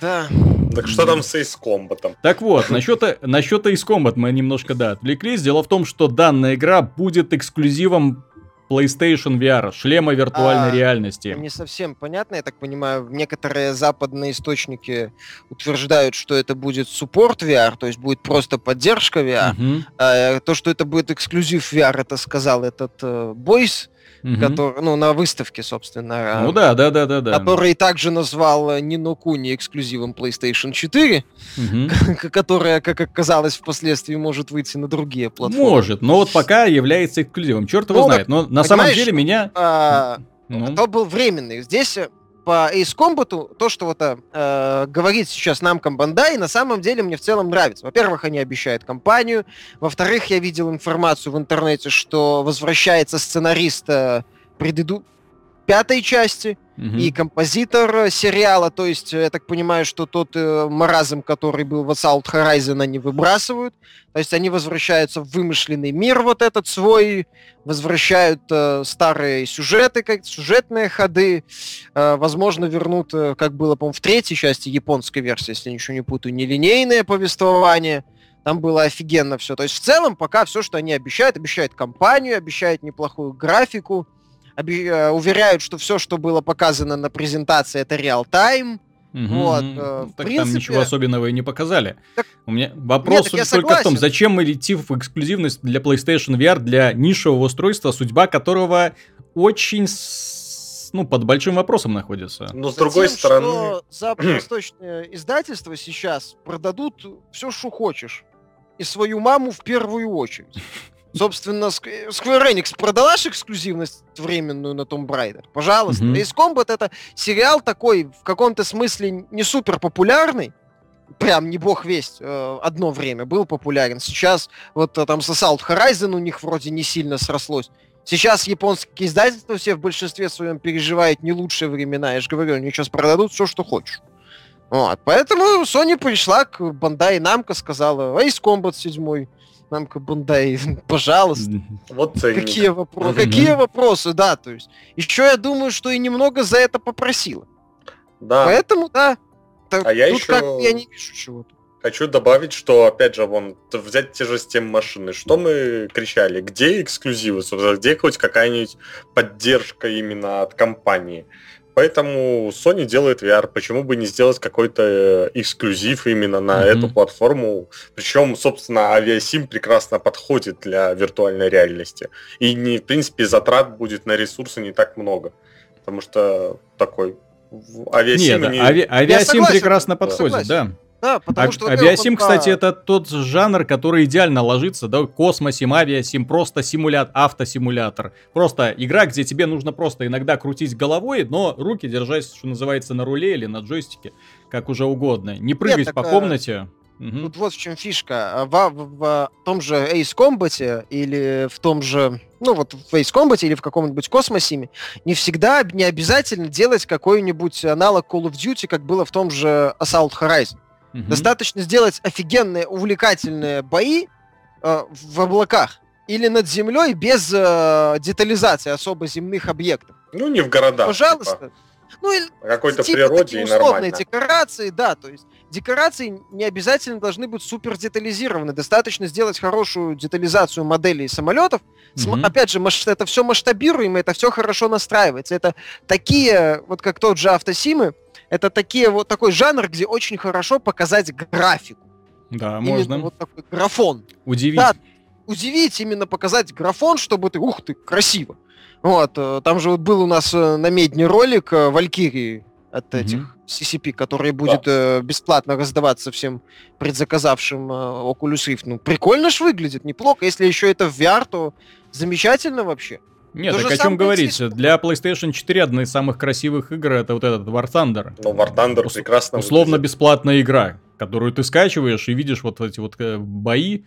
Да. Так что там с Ace Combat? Так вот, насчет, насчет Ace Combat мы немножко, да, отвлеклись. Дело в том, что данная игра будет эксклюзивом PlayStation VR, шлема виртуальной А, реальности. Не совсем понятно, я так понимаю, некоторые западные источники утверждают, что это будет суппорт VR, то есть будет просто поддержка VR. Мгм. А, то, что это будет эксклюзив VR, это сказал этот э, Бойс угу. который, ну, на выставке, собственно. Ну да, да, да, да, да. Который также назвал э, Нино Куни эксклюзивом PlayStation 4, угу. которая, как оказалось, впоследствии может выйти на другие платформы. Может, но вот пока является эксклюзивом. Черт его ну, знает. Но на самом деле меня... А, ну. То был временный. Здесь э, по Ace Combat, то, что вот э, говорит сейчас нам Бандай, на самом деле мне в целом нравится. Во-первых, они обещают компанию. Во-вторых, я видел информацию в интернете, что возвращается сценарист э, предыду пятой части угу. и композитор сериала. То есть, я так понимаю, что тот э, маразм, который был в Assault Horizon, они выбрасывают. То есть они возвращаются в вымышленный мир вот этот свой, возвращают э, старые сюжеты, как сюжетные ходы. Э, возможно, вернут, э, как было, по-моему, в третьей части японской версии, если ничего не путаю, нелинейное повествование. Там было офигенно все. То есть в целом пока все, что они обещают, обещают компанию, обещают неплохую графику, Э, уверяют, что все, что было показано на презентации, это реал-тайм. Угу, вот, э, так принципе... там ничего особенного и не показали. Так... У меня вопрос Нет, только в том, зачем мы идти в эксклюзивность для PlayStation VR, для нишевого устройства, судьба которого очень ну, под большим вопросом находится. Но с Затем, другой стороны... Что западно-восточные издательства сейчас продадут все, что хочешь. И свою маму в первую очередь. Собственно, Square Enix продала же эксклюзивность временную на Tomb Raider. Пожалуйста. Mm-hmm. Ace Combat это сериал такой, в каком-то смысле не супер популярный, прям не бог весть, э, одно время был популярен. Сейчас вот э, там с Assault Horizon у них вроде не сильно срослось. Сейчас японские издательства все в большинстве своем переживают не лучшие времена. Я же говорю, они сейчас продадут все, что хочешь. Вот. Поэтому Sony пришла к Bandai Namco, сказала, Ace Combat 7 Намка Бундай, пожалуйста. Вот ценник. Какие, вопро- какие вопросы, да, то есть. Еще я думаю, что и немного за это попросила. Да. Поэтому, да. Так, а я еще... как я не вижу чего-то. Хочу добавить, что, опять же, вон, взять те же Steam машины. Что мы кричали? Где эксклюзивы, собственно? Где хоть какая-нибудь поддержка именно от компании? Поэтому Sony делает VR. Почему бы не сделать какой-то э, эксклюзив именно на mm-hmm. эту платформу? Причем, собственно, авиасим прекрасно подходит для виртуальной реальности. И, не, в принципе, затрат будет на ресурсы не так много. Потому что такой авиасим... Нет, не... ави- авиасим прекрасно подходит, да. Да, потому а, что... Авиасим, кстати, это тот жанр, который идеально ложится, да, космосим, авиасим, просто симулятор, автосимулятор. Просто игра, где тебе нужно просто иногда крутить головой, но руки держать, что называется, на руле или на джойстике, как уже угодно. Не прыгать Нет, по так, комнате. Угу. Тут вот в чем фишка. В, в, в том же Ace Combat или в том же, ну вот в Ace Combat или в каком-нибудь Космосиме не всегда не обязательно делать какой-нибудь аналог Call of Duty, как было в том же Assault Horizon. Угу. Достаточно сделать офигенные, увлекательные бои э, в облаках или над землей без э, детализации особо земных объектов. Ну, не в городах. Пожалуйста. Типа. Ну, или какой-то типа природе и нормально. декорации, да, то есть декорации не обязательно должны быть супер детализированы. Достаточно сделать хорошую детализацию моделей самолетов. Mm-hmm. Опять же, это все масштабируемо, это все хорошо настраивается. Это такие, вот как тот же автосимы, это такие вот такой жанр, где очень хорошо показать графику. Да, именно можно. Вот такой графон. Удивить. Да, удивить, именно показать графон, чтобы ты, ух ты, красиво. Вот, э, там же вот был у нас э, на медне ролик э, Валькирии от mm-hmm. этих CCP, который будет да. бесплатно раздаваться всем предзаказавшим Oculus Rift. Ну, прикольно ж выглядит, неплохо. Если еще это в VR, то замечательно вообще. Нет, так о чем говорить? Для PlayStation 4 одна из самых красивых игр это вот этот War Thunder. Ну, War Thunder Ус- прекрасно Условно выглядит. бесплатная игра, которую ты скачиваешь и видишь вот эти вот бои,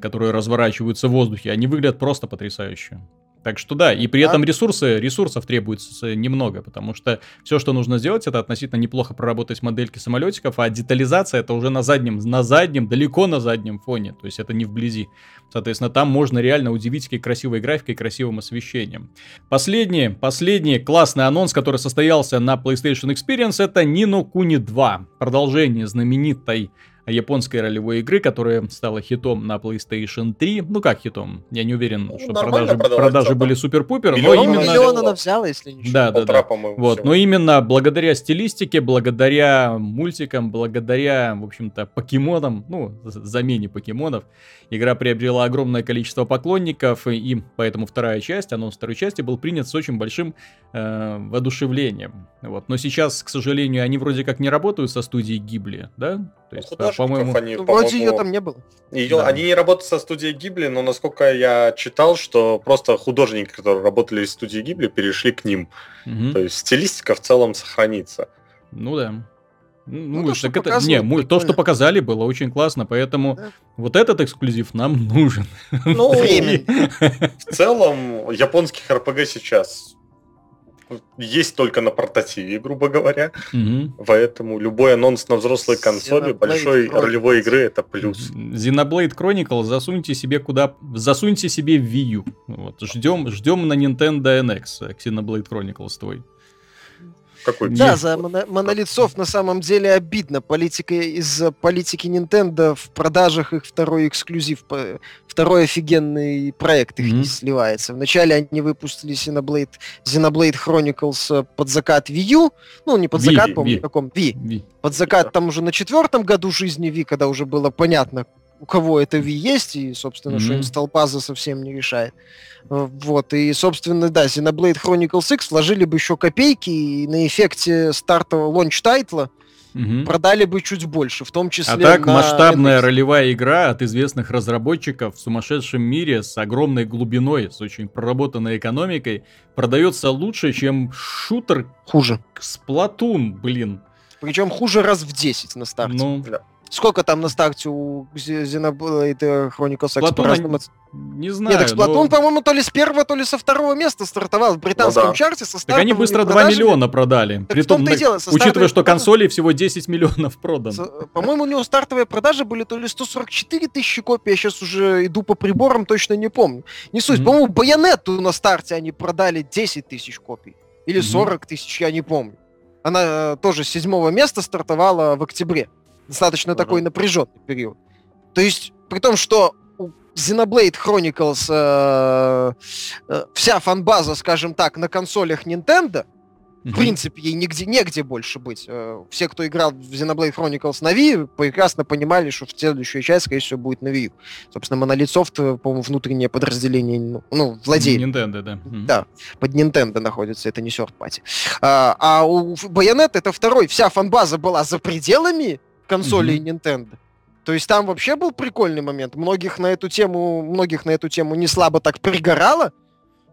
которые разворачиваются в воздухе. Они выглядят просто потрясающе. Так что да, и при этом ресурсы, ресурсов требуется немного, потому что все, что нужно сделать, это относительно неплохо проработать модельки самолетиков, а детализация это уже на заднем, на заднем, далеко на заднем фоне, то есть это не вблизи. Соответственно, там можно реально удивить красивой графикой, и красивым освещением. Последний, последний классный анонс, который состоялся на PlayStation Experience, это Nino Kuni 2, продолжение знаменитой японской ролевой игры, которая стала хитом на PlayStation 3. Ну как хитом? Я не уверен, Ну, что продажи, продажи да, были супер-пупер, но Ну, именно... миллион она взяла, если ничего. Да, да, да. Вот, но именно благодаря стилистике, благодаря мультикам, благодаря, в общем-то, покемонам, ну, замене покемонов, игра приобрела огромное количество поклонников, и, и поэтому вторая часть, анонс второй части был принят с очень большим э, воодушевлением. Вот. Но сейчас, к сожалению, они вроде как не работают со студией Гибли, да? То Ну, есть, по-моему... они, Ну, вроде ее по-моему, там не было. Ее, Да. Они не работают со студией Гибли, но насколько я читал, что просто художники, которые работали из студии Гибли, перешли к ним. Мгм. То есть стилистика в целом сохранится. Ну да. Ну, Ну, то, что это, не, му- то, что показали, было очень классно, поэтому Да. вот этот эксклюзив нам нужен. Ну, в целом, японских РПГ сейчас есть только на портативе, грубо говоря. Мгм. Поэтому любой анонс на взрослой консоли Xenoblade большой Chronicles. ролевой игры это плюс. Xenoblade Chronicles засуньте себе куда... Засуньте себе в Wii U. Вот, ждем, ждем на Nintendo NX Xenoblade Chronicles твой. Какой Да, за моно- Soft на самом деле обидно. Политика из-за политики Nintendo в продажах их второй эксклюзив, второй офигенный проект их Мгм. не сливается. Вначале они выпустили Xenoblade, Xenoblade Chronicles э, под закат Wii U. Ну, не под Wii, закат, Wii. помню, каком. Wii. Ви- Под закат там уже на четвертом году жизни Wii, когда уже было понятно, у кого это Wii есть, и, собственно, что Мгм. install-база совсем не решает. Вот, и, собственно, да, Xenoblade Chronicles X вложили бы еще копейки, и на эффекте стартового launch-title'а Мгм. продали бы чуть больше, в том числе А так, на масштабная NX. ролевая игра от известных разработчиков в сумасшедшем мире с огромной глубиной, с очень проработанной экономикой, продается лучше, чем шутер Хуже. Splatoon, блин. Причем хуже раз в 10 на старте. Ну, Сколько там на старте у Xe- Xenoblade Chronicles X? Разному оц- не знаю. Нет, так Splatoon, но- по-моему, то ли с первого, то ли со второго места стартовал в британском Ну да. чарте со Так они быстро 2 продажами. миллиона продали. Так Притом, и на- дело, со учитывая, что продажи- консолей всего 10 миллионов продано. По-моему, у него стартовые продажи были то ли 144 тысячи копий, я сейчас уже иду по приборам, точно не помню. Не суть, Мгм. по-моему, Байонетту на старте они продали 10 тысяч копий. Или Мгм. 40 тысяч, я не помню. Она э, тоже с седьмого места стартовала в октябре. Достаточно Ага. такой напряженный период. То есть, при том, что у Xenoblade Chronicles э, э, вся фанбаза, скажем так, на консолях Nintendo, в принципе, ей нигде, негде больше быть. Э, Все, кто играл в Xenoblade Chronicles на Wii, прекрасно понимали, что в следующая часть, скорее всего, будет на Wii. Собственно, Monolith Soft, по-моему, внутреннее подразделение, ну, ну, владеет Nintendo, да. Да. под Nintendo находится, это не third party. А, а у Bayonetta это второй, вся фанбаза была за пределами консолей Nintendo. То есть там вообще был прикольный момент. Многих на эту тему, многих на эту тему не слабо так пригорало,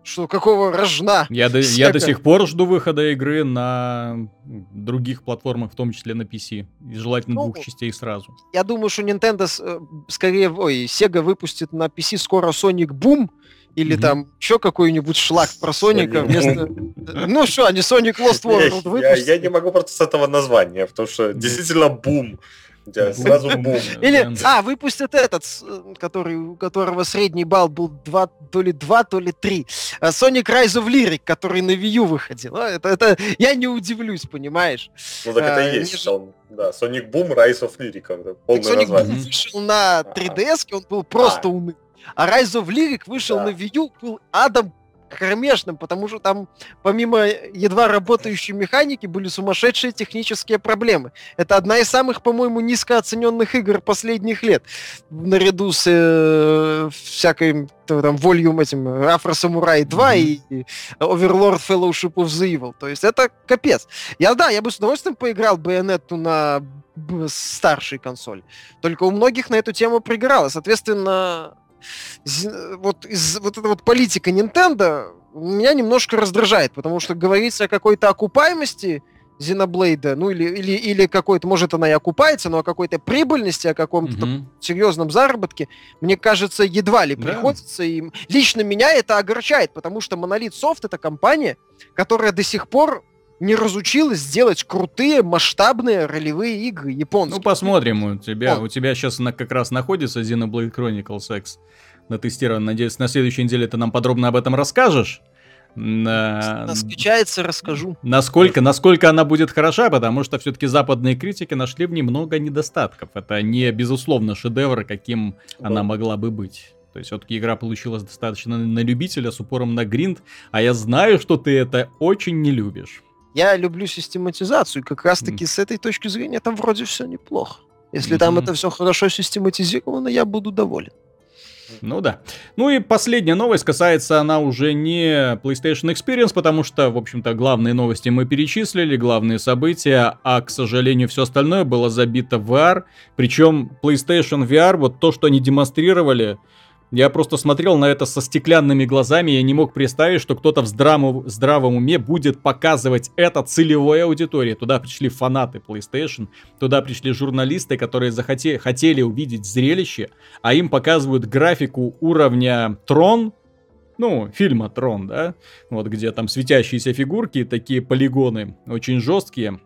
что какого рожна. Я до, я до сих пор жду выхода игры на других платформах, в том числе на PC. И желательно Ну, двух частей сразу. Я думаю, что Nintendo э, скорее, ой, Sega выпустит на PC скоро Sonic Boom или Мгм. там еще какой-нибудь шлак про Соника Sonic вместо... Ну что, они Sonic Lost World Я, выпустят. я не могу просто с этого названия, потому что действительно бум. Сразу бум. Или, а, выпустят этот, который, у которого средний балл был 2, то ли 2, то ли 3. А, Sonic Rise of Lyric, который на Wii U выходил. А, Это, это, я не удивлюсь, понимаешь? Ну так это А, и есть. он, да, Sonic Boom, Rise of Lyric. Полное Sonic название. Boom вышел на 3DS, он был просто А. унылый. А Rise of Lyric вышел Да. на Wii U, был адом кромешным, потому что там помимо едва работающей механики были сумасшедшие технические проблемы. Это одна из самых, по-моему, низкооцененных игр последних лет. Наряду с э, всякой там Volume этим Afro Samurai 2 Мгм. и, Overlord Fellowship of the Evil. То есть это капец. Я, да, я бы с удовольствием поиграл Байонетту на старшей консоли. Только у многих на эту тему пригорало. Соответственно, вот, из, вот эта вот политика Nintendo меня немножко раздражает, потому что говорится о какой-то окупаемости Xenoblade, ну или, или, или какой-то, может она и окупается, но о какой-то прибыльности, о каком-то Мгм. серьезном заработке, мне кажется, едва ли Да. приходится. И лично меня это огорчает, потому что Monolith Soft это компания, которая до сих пор не разучилась делать крутые, масштабные ролевые игры японские. Ну, посмотрим. У тебя, О. у тебя сейчас как раз находится Xenoblade Chronicles X на тестировании. Надеюсь, на следующей неделе ты нам подробно об этом расскажешь. На... Скачается, расскажу. Насколько, насколько она будет хороша, потому что все-таки западные критики нашли в ней много недостатков. Это не, безусловно, шедевр, каким да. она могла бы быть. То есть все-таки игра получилась достаточно на любителя с упором на гринд, а я знаю, что ты это очень не любишь. Я люблю систематизацию, и как раз-таки mm. с этой точки зрения там вроде все неплохо. Если mm-hmm. там это все хорошо систематизировано, я буду доволен. Ну да. Ну и последняя новость касается она уже не PlayStation Experience, потому что, в общем-то, главные новости мы перечислили, главные события, а, к сожалению, все остальное было забито в VR. Причем PlayStation VR, вот то, что они демонстрировали, я просто смотрел на это со стеклянными глазами, я не мог представить, что кто-то в здравом, здравом уме будет показывать это целевой аудитории. Туда пришли фанаты PlayStation, туда пришли журналисты, которые захотели, хотели увидеть зрелище, а им показывают графику уровня Трон, ну, фильма Трон, да, вот где там светящиеся фигурки, такие полигоны, очень жесткие.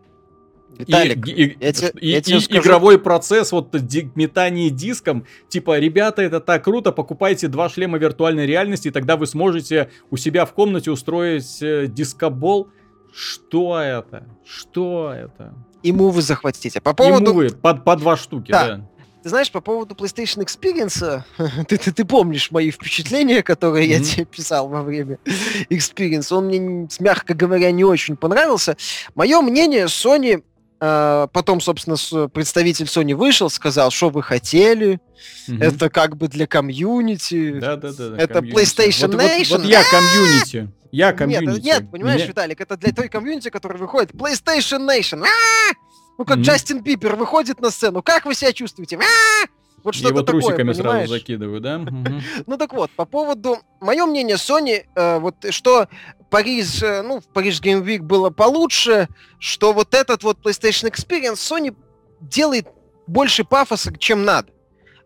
Виталик, и, и, я те, и, я и скажу... игровой процесс, вот ди, метание диском, типа, ребята, это так круто, покупайте два шлема виртуальной реальности, и тогда вы сможете у себя в комнате устроить э, дискобол. Что это? Что это? И мувы захватите. По поводу... И мувы, по, по два штуки, да. да. Ты знаешь, по поводу PlayStation Experience, ты, ты, ты помнишь мои впечатления, которые mm-hmm. я тебе писал во время Experience. Он мне, мягко говоря, не очень понравился. Мое мнение, Sony потом, собственно, представитель Sony вышел, сказал, что вы хотели. Угу. Это как бы для комьюнити. Да, да, да. Это комьюнити. PlayStation вот, Nation. Вот, вот я комьюнити. Я комьюнити. Нет, нет, понимаешь, Мне... Виталик, это для той комьюнити, которая выходит. PlayStation Nation. А-а-а! Ну, как Джастин Бибер выходит на сцену. Как вы себя чувствуете? А-а-а! Вот что Его такое, трусиками понимаешь? сразу закидываю, да? Ну так вот, по поводу... Мое мнение, Sony, э, вот что Париж, э, ну, в Париж Game Week было получше, что вот этот вот PlayStation Experience Sony делает больше пафоса, чем надо.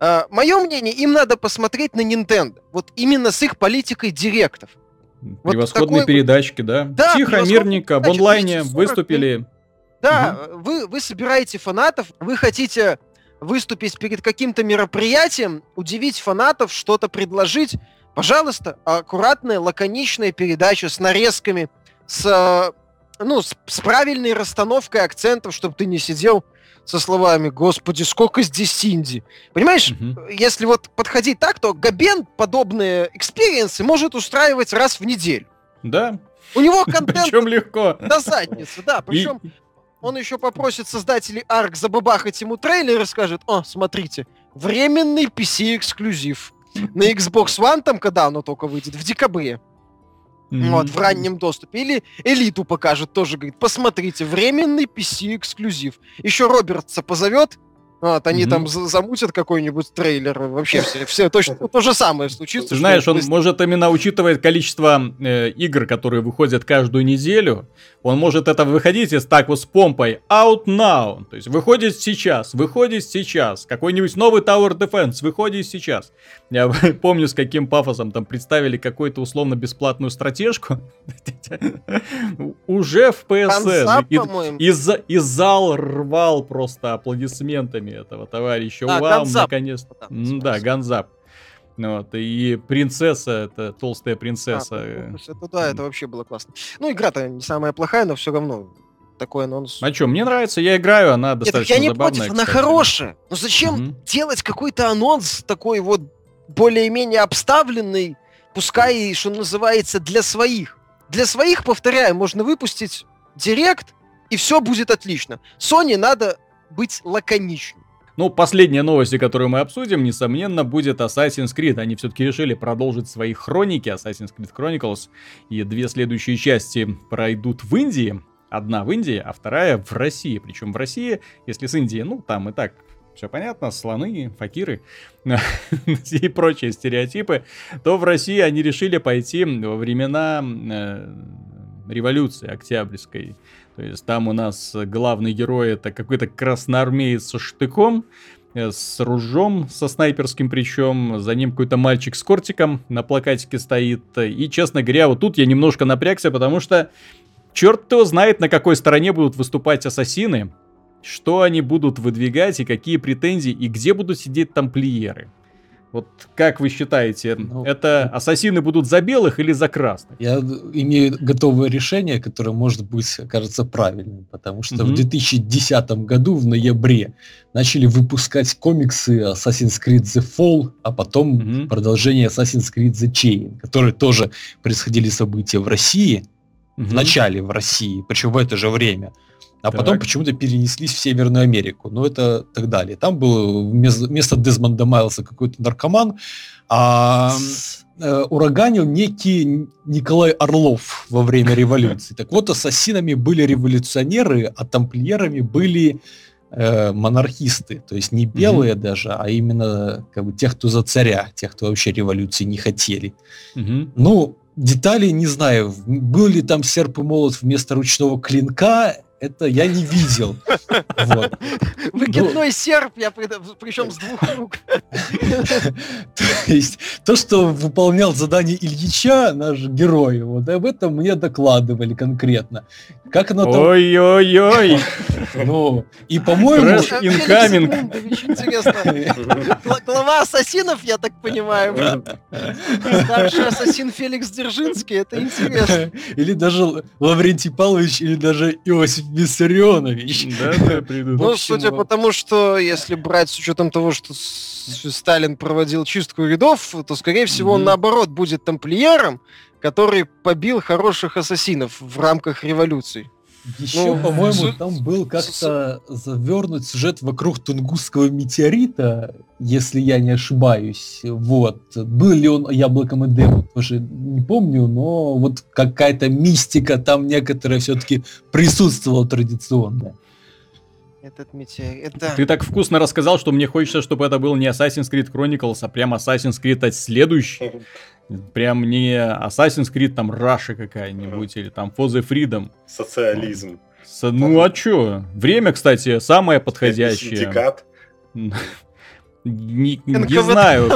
Э, мое мнение, им надо посмотреть на Nintendo. Вот именно с их политикой директов. Превосходные вот передачки, вот... да? да? Тихо, мирненько, в онлайне выступили. Да, угу. вы, вы собираете фанатов, вы хотите выступить перед каким-то мероприятием, удивить фанатов, что-то предложить, пожалуйста, аккуратная, лаконичная передача с нарезками, с, ну, с, с правильной расстановкой акцентов, чтобы ты не сидел со словами «Господи, сколько здесь Синди». Понимаешь, mm-hmm. если вот подходить так, то Габен подобные экспириенсы может устраивать раз в неделю. Да. У него контент Причем легко. на задницу, да. Причем и он еще попросит создателей Арк забабахать ему трейлер и скажет, о, смотрите, временный PC-эксклюзив. На Xbox One там, когда оно только выйдет, в декабре. Mm-hmm. Вот, в раннем доступе. Или элиту покажет, тоже говорит, посмотрите, временный PC-эксклюзив. Еще Робертса позовет, вот, они mm-hmm. там замутят какой-нибудь трейлер. Вообще все, все точно то же самое случится. Знаешь, он может именно учитывая количество э, игр, которые выходят каждую неделю, он может это выходить из так вот с помпой out now. То есть выходит сейчас, выходит сейчас. Какой-нибудь новый Tower Defense выходит сейчас. Я помню, с каким пафосом там представили какую-то условно бесплатную стратежку. Уже в PSN. И зал рвал просто аплодисментами этого товарища. А, Вау, наконец-то. Да, Ганзап. Вот, и принцесса, это толстая принцесса. А, это да, это вообще было классно. Ну, игра-то не самая плохая, но все равно такой анонс. А что, мне нравится, я играю, она достаточно Нет, я не забавная, против, она хорошая. Но зачем угу. делать какой-то анонс такой вот более-менее обставленный, пускай, что называется, для своих. Для своих, повторяю, можно выпустить директ, и все будет отлично. Sony надо быть лаконичнее. Ну, последняя новость, которую мы обсудим, несомненно, будет Assassin's Creed. Они все-таки решили продолжить свои хроники Assassin's Creed Chronicles. И две следующие части пройдут в Индии. Одна в Индии, а вторая в России. Причем в России, если с Индией, ну, там и так все понятно, слоны, факиры и прочие стереотипы, то в России они решили пойти во времена э, революции Октябрьской. То есть там у нас главный герой это какой-то красноармеец со штыком, э, с ружом, со снайперским причем, за ним какой-то мальчик с кортиком на плакатике стоит. И, честно говоря, вот тут я немножко напрягся, потому что черт его знает, на какой стороне будут выступать ассасины, что они будут выдвигать и какие претензии, и где будут сидеть тамплиеры. Вот как вы считаете, Ну, это ассасины будут за белых или за красных? Я имею готовое решение, которое может быть, кажется, правильным, потому что Мгм. в 2010 году, в ноябре, начали выпускать комиксы Assassin's Creed The Fall, а потом Мгм. продолжение Assassin's Creed The Chain, которые тоже происходили события в России, в Мгм. начале в России, причем в это же время. А потом Так. почему-то перенеслись в Северную Америку. Ну, это так далее. Там был вместо, Дезмонда Майлса какой-то наркоман, а э, ураганил некий Николай Орлов во время революции. Так вот, ассасинами были революционеры, а тамплиерами были э, монархисты. То есть не белые даже, а именно как бы, тех, кто за царя, тех, кто вообще революции не хотели. Мгм. Ну, деталей не знаю. Был ли там серп и молот вместо ручного клинка, это я не видел. Вот. Выкидной серп, я причем с двух рук. То есть то, что выполнял задание Ильича, наш герой, вот об этом мне докладывали конкретно. Как оно там... Ой-ой-ой! Ну, и, по-моему... Мундович, интересно. Гла- Глава ассасинов, я так понимаю. Старший ассасин Феликс Дзержинский, это интересно. Или даже Лаврентий Павлович, или даже Иосиф Виссарионович. Да, да, придут. Ну, судя по тому, что если брать с учетом того, что Сталин проводил чистку рядов, то, скорее всего, он наоборот будет тамплиером, который побил хороших ассасинов в рамках революции. Еще, Ну, по-моему, су- там был как-то завернут сюжет вокруг Тунгусского метеорита, если я не ошибаюсь. Вот. Был ли он яблоком Эдема, тоже не помню, но вот какая-то мистика там некоторая все-таки присутствовала традиционная. Этот метеорит. Это... Ты так вкусно рассказал, что мне хочется, чтобы это был не Assassin's Creed Chronicles, а прям Assassin's Creed следующий. Прям не Assassin's Creed там Russia какая-нибудь или там For the Freedom. Социализм. С- Ну а чё? Время, кстати, самое подходящее. Синдикат. Не, не знаю,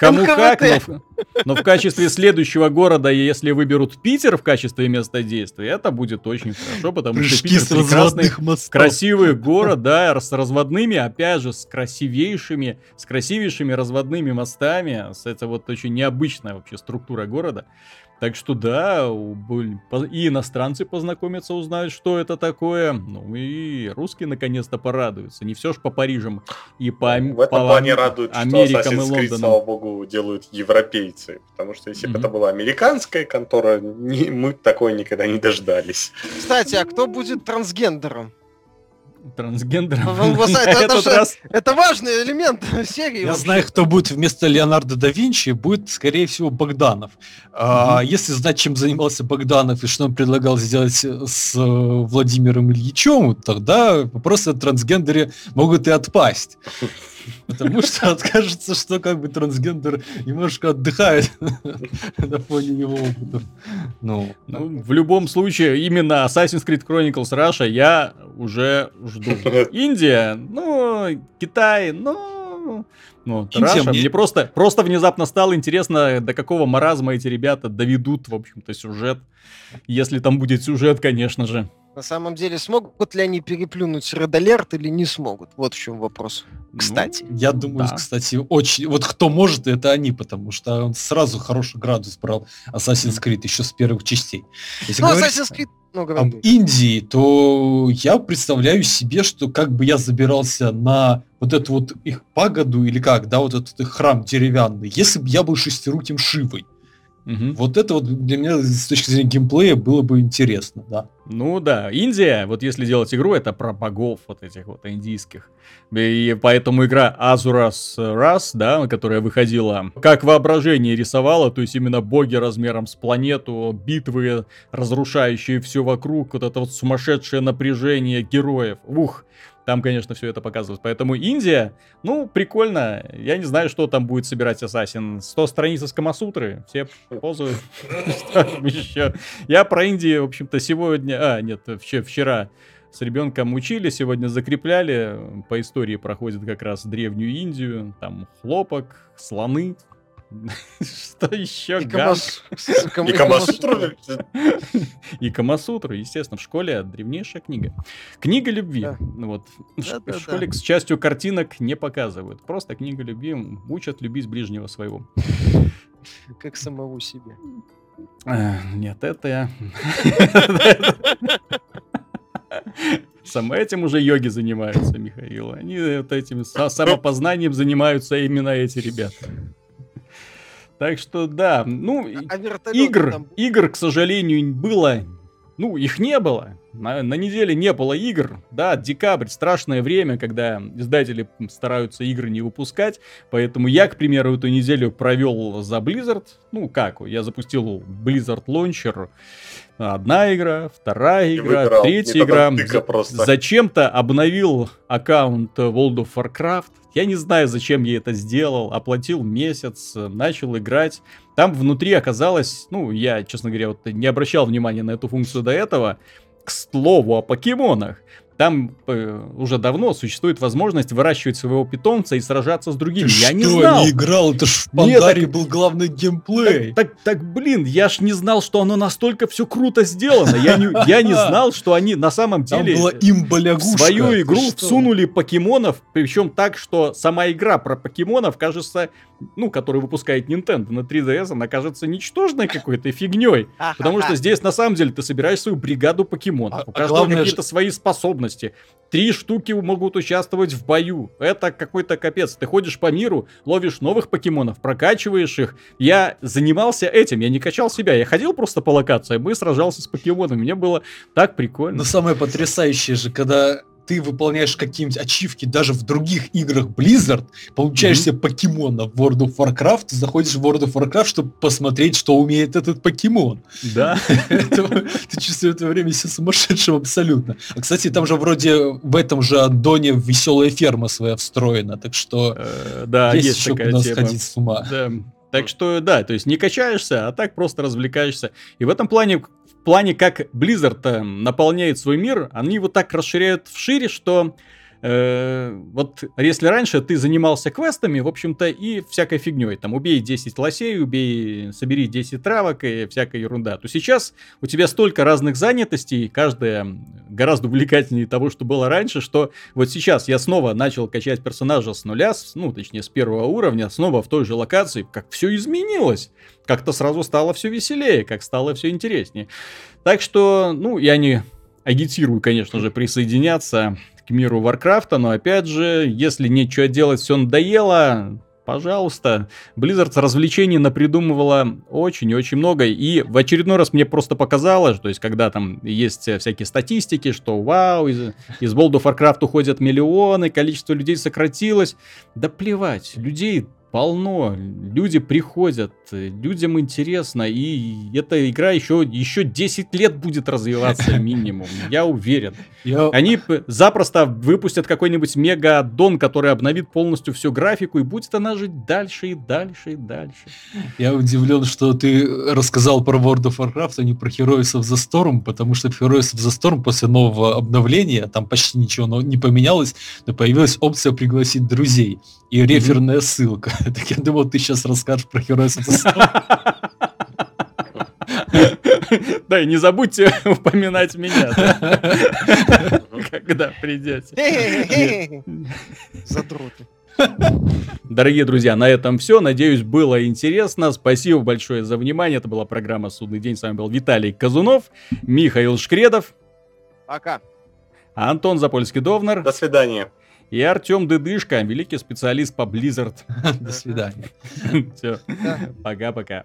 кому НКВД. как, но, в- но в качестве следующего города, если выберут Питер в качестве места действия, это будет очень хорошо, потому что Питер прекрасный, мостов. красивый город, да, с разводными, опять же, с красивейшими, с красивейшими разводными мостами, с это вот очень необычная вообще структура города. Так что да, и иностранцы познакомятся, узнают, что это такое. Ну и русские наконец-то порадуются. Не все ж по Парижам и по, ам- В этом по плане радует, что Америкам и Assassin's Creed, Лондонам. слава богу, делают европейцы. Потому что если бы Мгм. это была американская контора, не- мы такой никогда не дождались. Кстати, а кто будет трансгендером? Трансгендером. Ну, это- это этот же- раз Это важный элемент серии. Я вообще. знаю, кто будет вместо Леонардо да Винчи, будет, скорее всего, Богданов. А, если знать, чем занимался Богданов и что он предлагал сделать с э, Владимиром Ильичем, тогда вопросы о трансгендере могут и отпасть. Потому что откажется, что как бы трансгендер немножко отдыхает на фоне его опытов. Ну, Ну, в любом случае, именно Assassin's Creed Chronicles Russia я уже жду. Индия, ну, Китай, ну... Ну, Russia. мне- Мне просто, просто внезапно стало интересно, до какого маразма эти ребята доведут, в общем-то, сюжет. Если там будет сюжет, конечно же. На самом деле, смогут ли они переплюнуть Red Alert или не смогут? Вот в чем вопрос. Ну, Кстати. Я думаю, да. кстати, очень... Вот кто может, это они, потому что он сразу хороший градус брал Assassin's Creed еще с первых частей. Если Ну, говорить Assassin's Creed... Ну, об. Индии, то я представляю себе, что как бы я забирался на вот эту вот их пагоду, или как, да, вот этот их храм деревянный, если бы я был шестируким Шивой. Мгм. Вот это вот для меня с точки зрения геймплея было бы интересно, да. Ну да, Индия, вот если делать игру, это про богов вот этих вот индийских. И поэтому игра Azuras Ras, да, которая выходила, как воображение рисовала, то есть именно боги размером с планету, битвы, разрушающие все вокруг, вот это вот сумасшедшее напряжение героев. Ух, там, конечно, все это показывалось. Поэтому Индия, ну, прикольно. Я не знаю, что там будет собирать Ассасин. 100 страниц из Камасутры, все там еще? Я про Индию, в общем-то, сегодня... А, нет, вчера с ребенком учили, сегодня закрепляли. По истории проходит как раз древнюю Индию. Там хлопок, слоны. Что еще? И Камасутру? И Камасутру, естественно, в школе древнейшая книга. Книга любви. Ну Вот. В школе, к счастью, картинок не показывают. Просто книга любви учат любить ближнего своего. Как самого себе. А, Нет, это я. Сам этим уже йоги занимаются, Михаил. Они вот этим са- самопознанием занимаются именно эти ребята. Так что да, ну, А игр, игр, к сожалению, было, ну, их не было. На, на неделе не было игр. Да, декабрь, страшное время, когда издатели стараются игры не выпускать. Поэтому я, к примеру, эту неделю провел за Blizzard. Ну, как, я запустил Blizzard Launcher. Одна игра, вторая игра, выбирал третья игра. За-. Зачем-то обновил аккаунт World of Warcraft. Я не знаю, зачем я это сделал. Оплатил месяц, начал играть. Там внутри оказалось, ну, я, честно говоря, вот не обращал внимания на эту функцию до этого. К слову о покемонах. Там э, уже давно существует возможность выращивать своего питомца и сражаться с другими. Ты я что, не знал. играл? Это ж в Пандаре был главный геймплей. Так, так, так, блин, я ж не знал, что оно настолько все круто сделано. Я не, я не знал, что они на самом Там деле была э, в свою игру всунули покемонов, причем так, что сама игра про покемонов кажется, ну, которую выпускает Nintendo на 3DS, она кажется ничтожной какой-то фигней. Потому что здесь на самом деле ты собираешь свою бригаду покемонов. А- У а каждого какие-то свои способности. Три штуки могут участвовать в бою. Это какой-то капец. Ты ходишь по миру, ловишь новых покемонов, прокачиваешь их. Я занимался этим, я не качал себя. Я ходил просто по локациям и сражался с покемонами. Мне было так прикольно. Но самое потрясающее же, когда ты выполняешь какие-нибудь ачивки даже в других играх Blizzard, получаешь Мгм. себе покемона в World of Warcraft, заходишь в World of Warcraft, чтобы посмотреть, что умеет этот покемон. Да. Ты чувствуешь в это время себя сумасшедшим абсолютно. А, кстати, там же вроде в этом же аддоне веселая ферма своя встроена, так что Э, Да, есть, есть такая тема. сходить с ума. Да. Так что, да, то есть не качаешься, а так просто развлекаешься. И в этом плане, в плане, как Blizzard наполняет свой мир, они его так расширяют вшире, что э, вот если раньше ты занимался квестами, в общем-то, и всякой фигней, там, убей 10 лосей, убей, собери 10 травок и всякая ерунда, то сейчас у тебя столько разных занятостей, каждая гораздо увлекательнее того, что было раньше, что вот сейчас я снова начал качать персонажа с нуля, с- ну, точнее, с первого уровня, снова в той же локации, как все изменилось. Как-то сразу стало все веселее, как стало все интереснее. Так что, ну, я не агитирую, конечно же, присоединяться к миру Варкрафта, но опять же, если нечего делать, все надоело, пожалуйста. Blizzard развлечений напридумывала очень и очень много, и в очередной раз мне просто показалось, то есть когда там есть э, всякие статистики, что вау, из, из World of Warcraft уходят миллионы, количество людей сократилось, да плевать, людей полно, люди приходят, людям интересно, и эта игра еще, еще 10 лет будет развиваться минимум, я уверен. Я- Они запросто выпустят какой-нибудь мега-аддон, который обновит полностью всю графику, и будет она жить дальше и дальше и дальше. Я удивлен, что ты рассказал про World of Warcraft, а не про Heroes of the Storm, потому что в Heroes of the Storm после нового обновления, там почти ничего не поменялось, но появилась опция пригласить друзей и реферная ссылка. Так я думал, ты сейчас расскажешь про Heroes of the Storm. Да, и не забудьте упоминать меня, да, когда придете. Задроты. Дорогие друзья, на этом все. Надеюсь, было интересно. Спасибо большое за внимание. Это была программа «Судный день». С вами был Виталий Казунов, Михаил Шкредов, Пока. Антон Запольский-Довнер До свидания. И Артем Дыдышко, великий специалист по Blizzard. До свидания. Все, Да. пока-пока.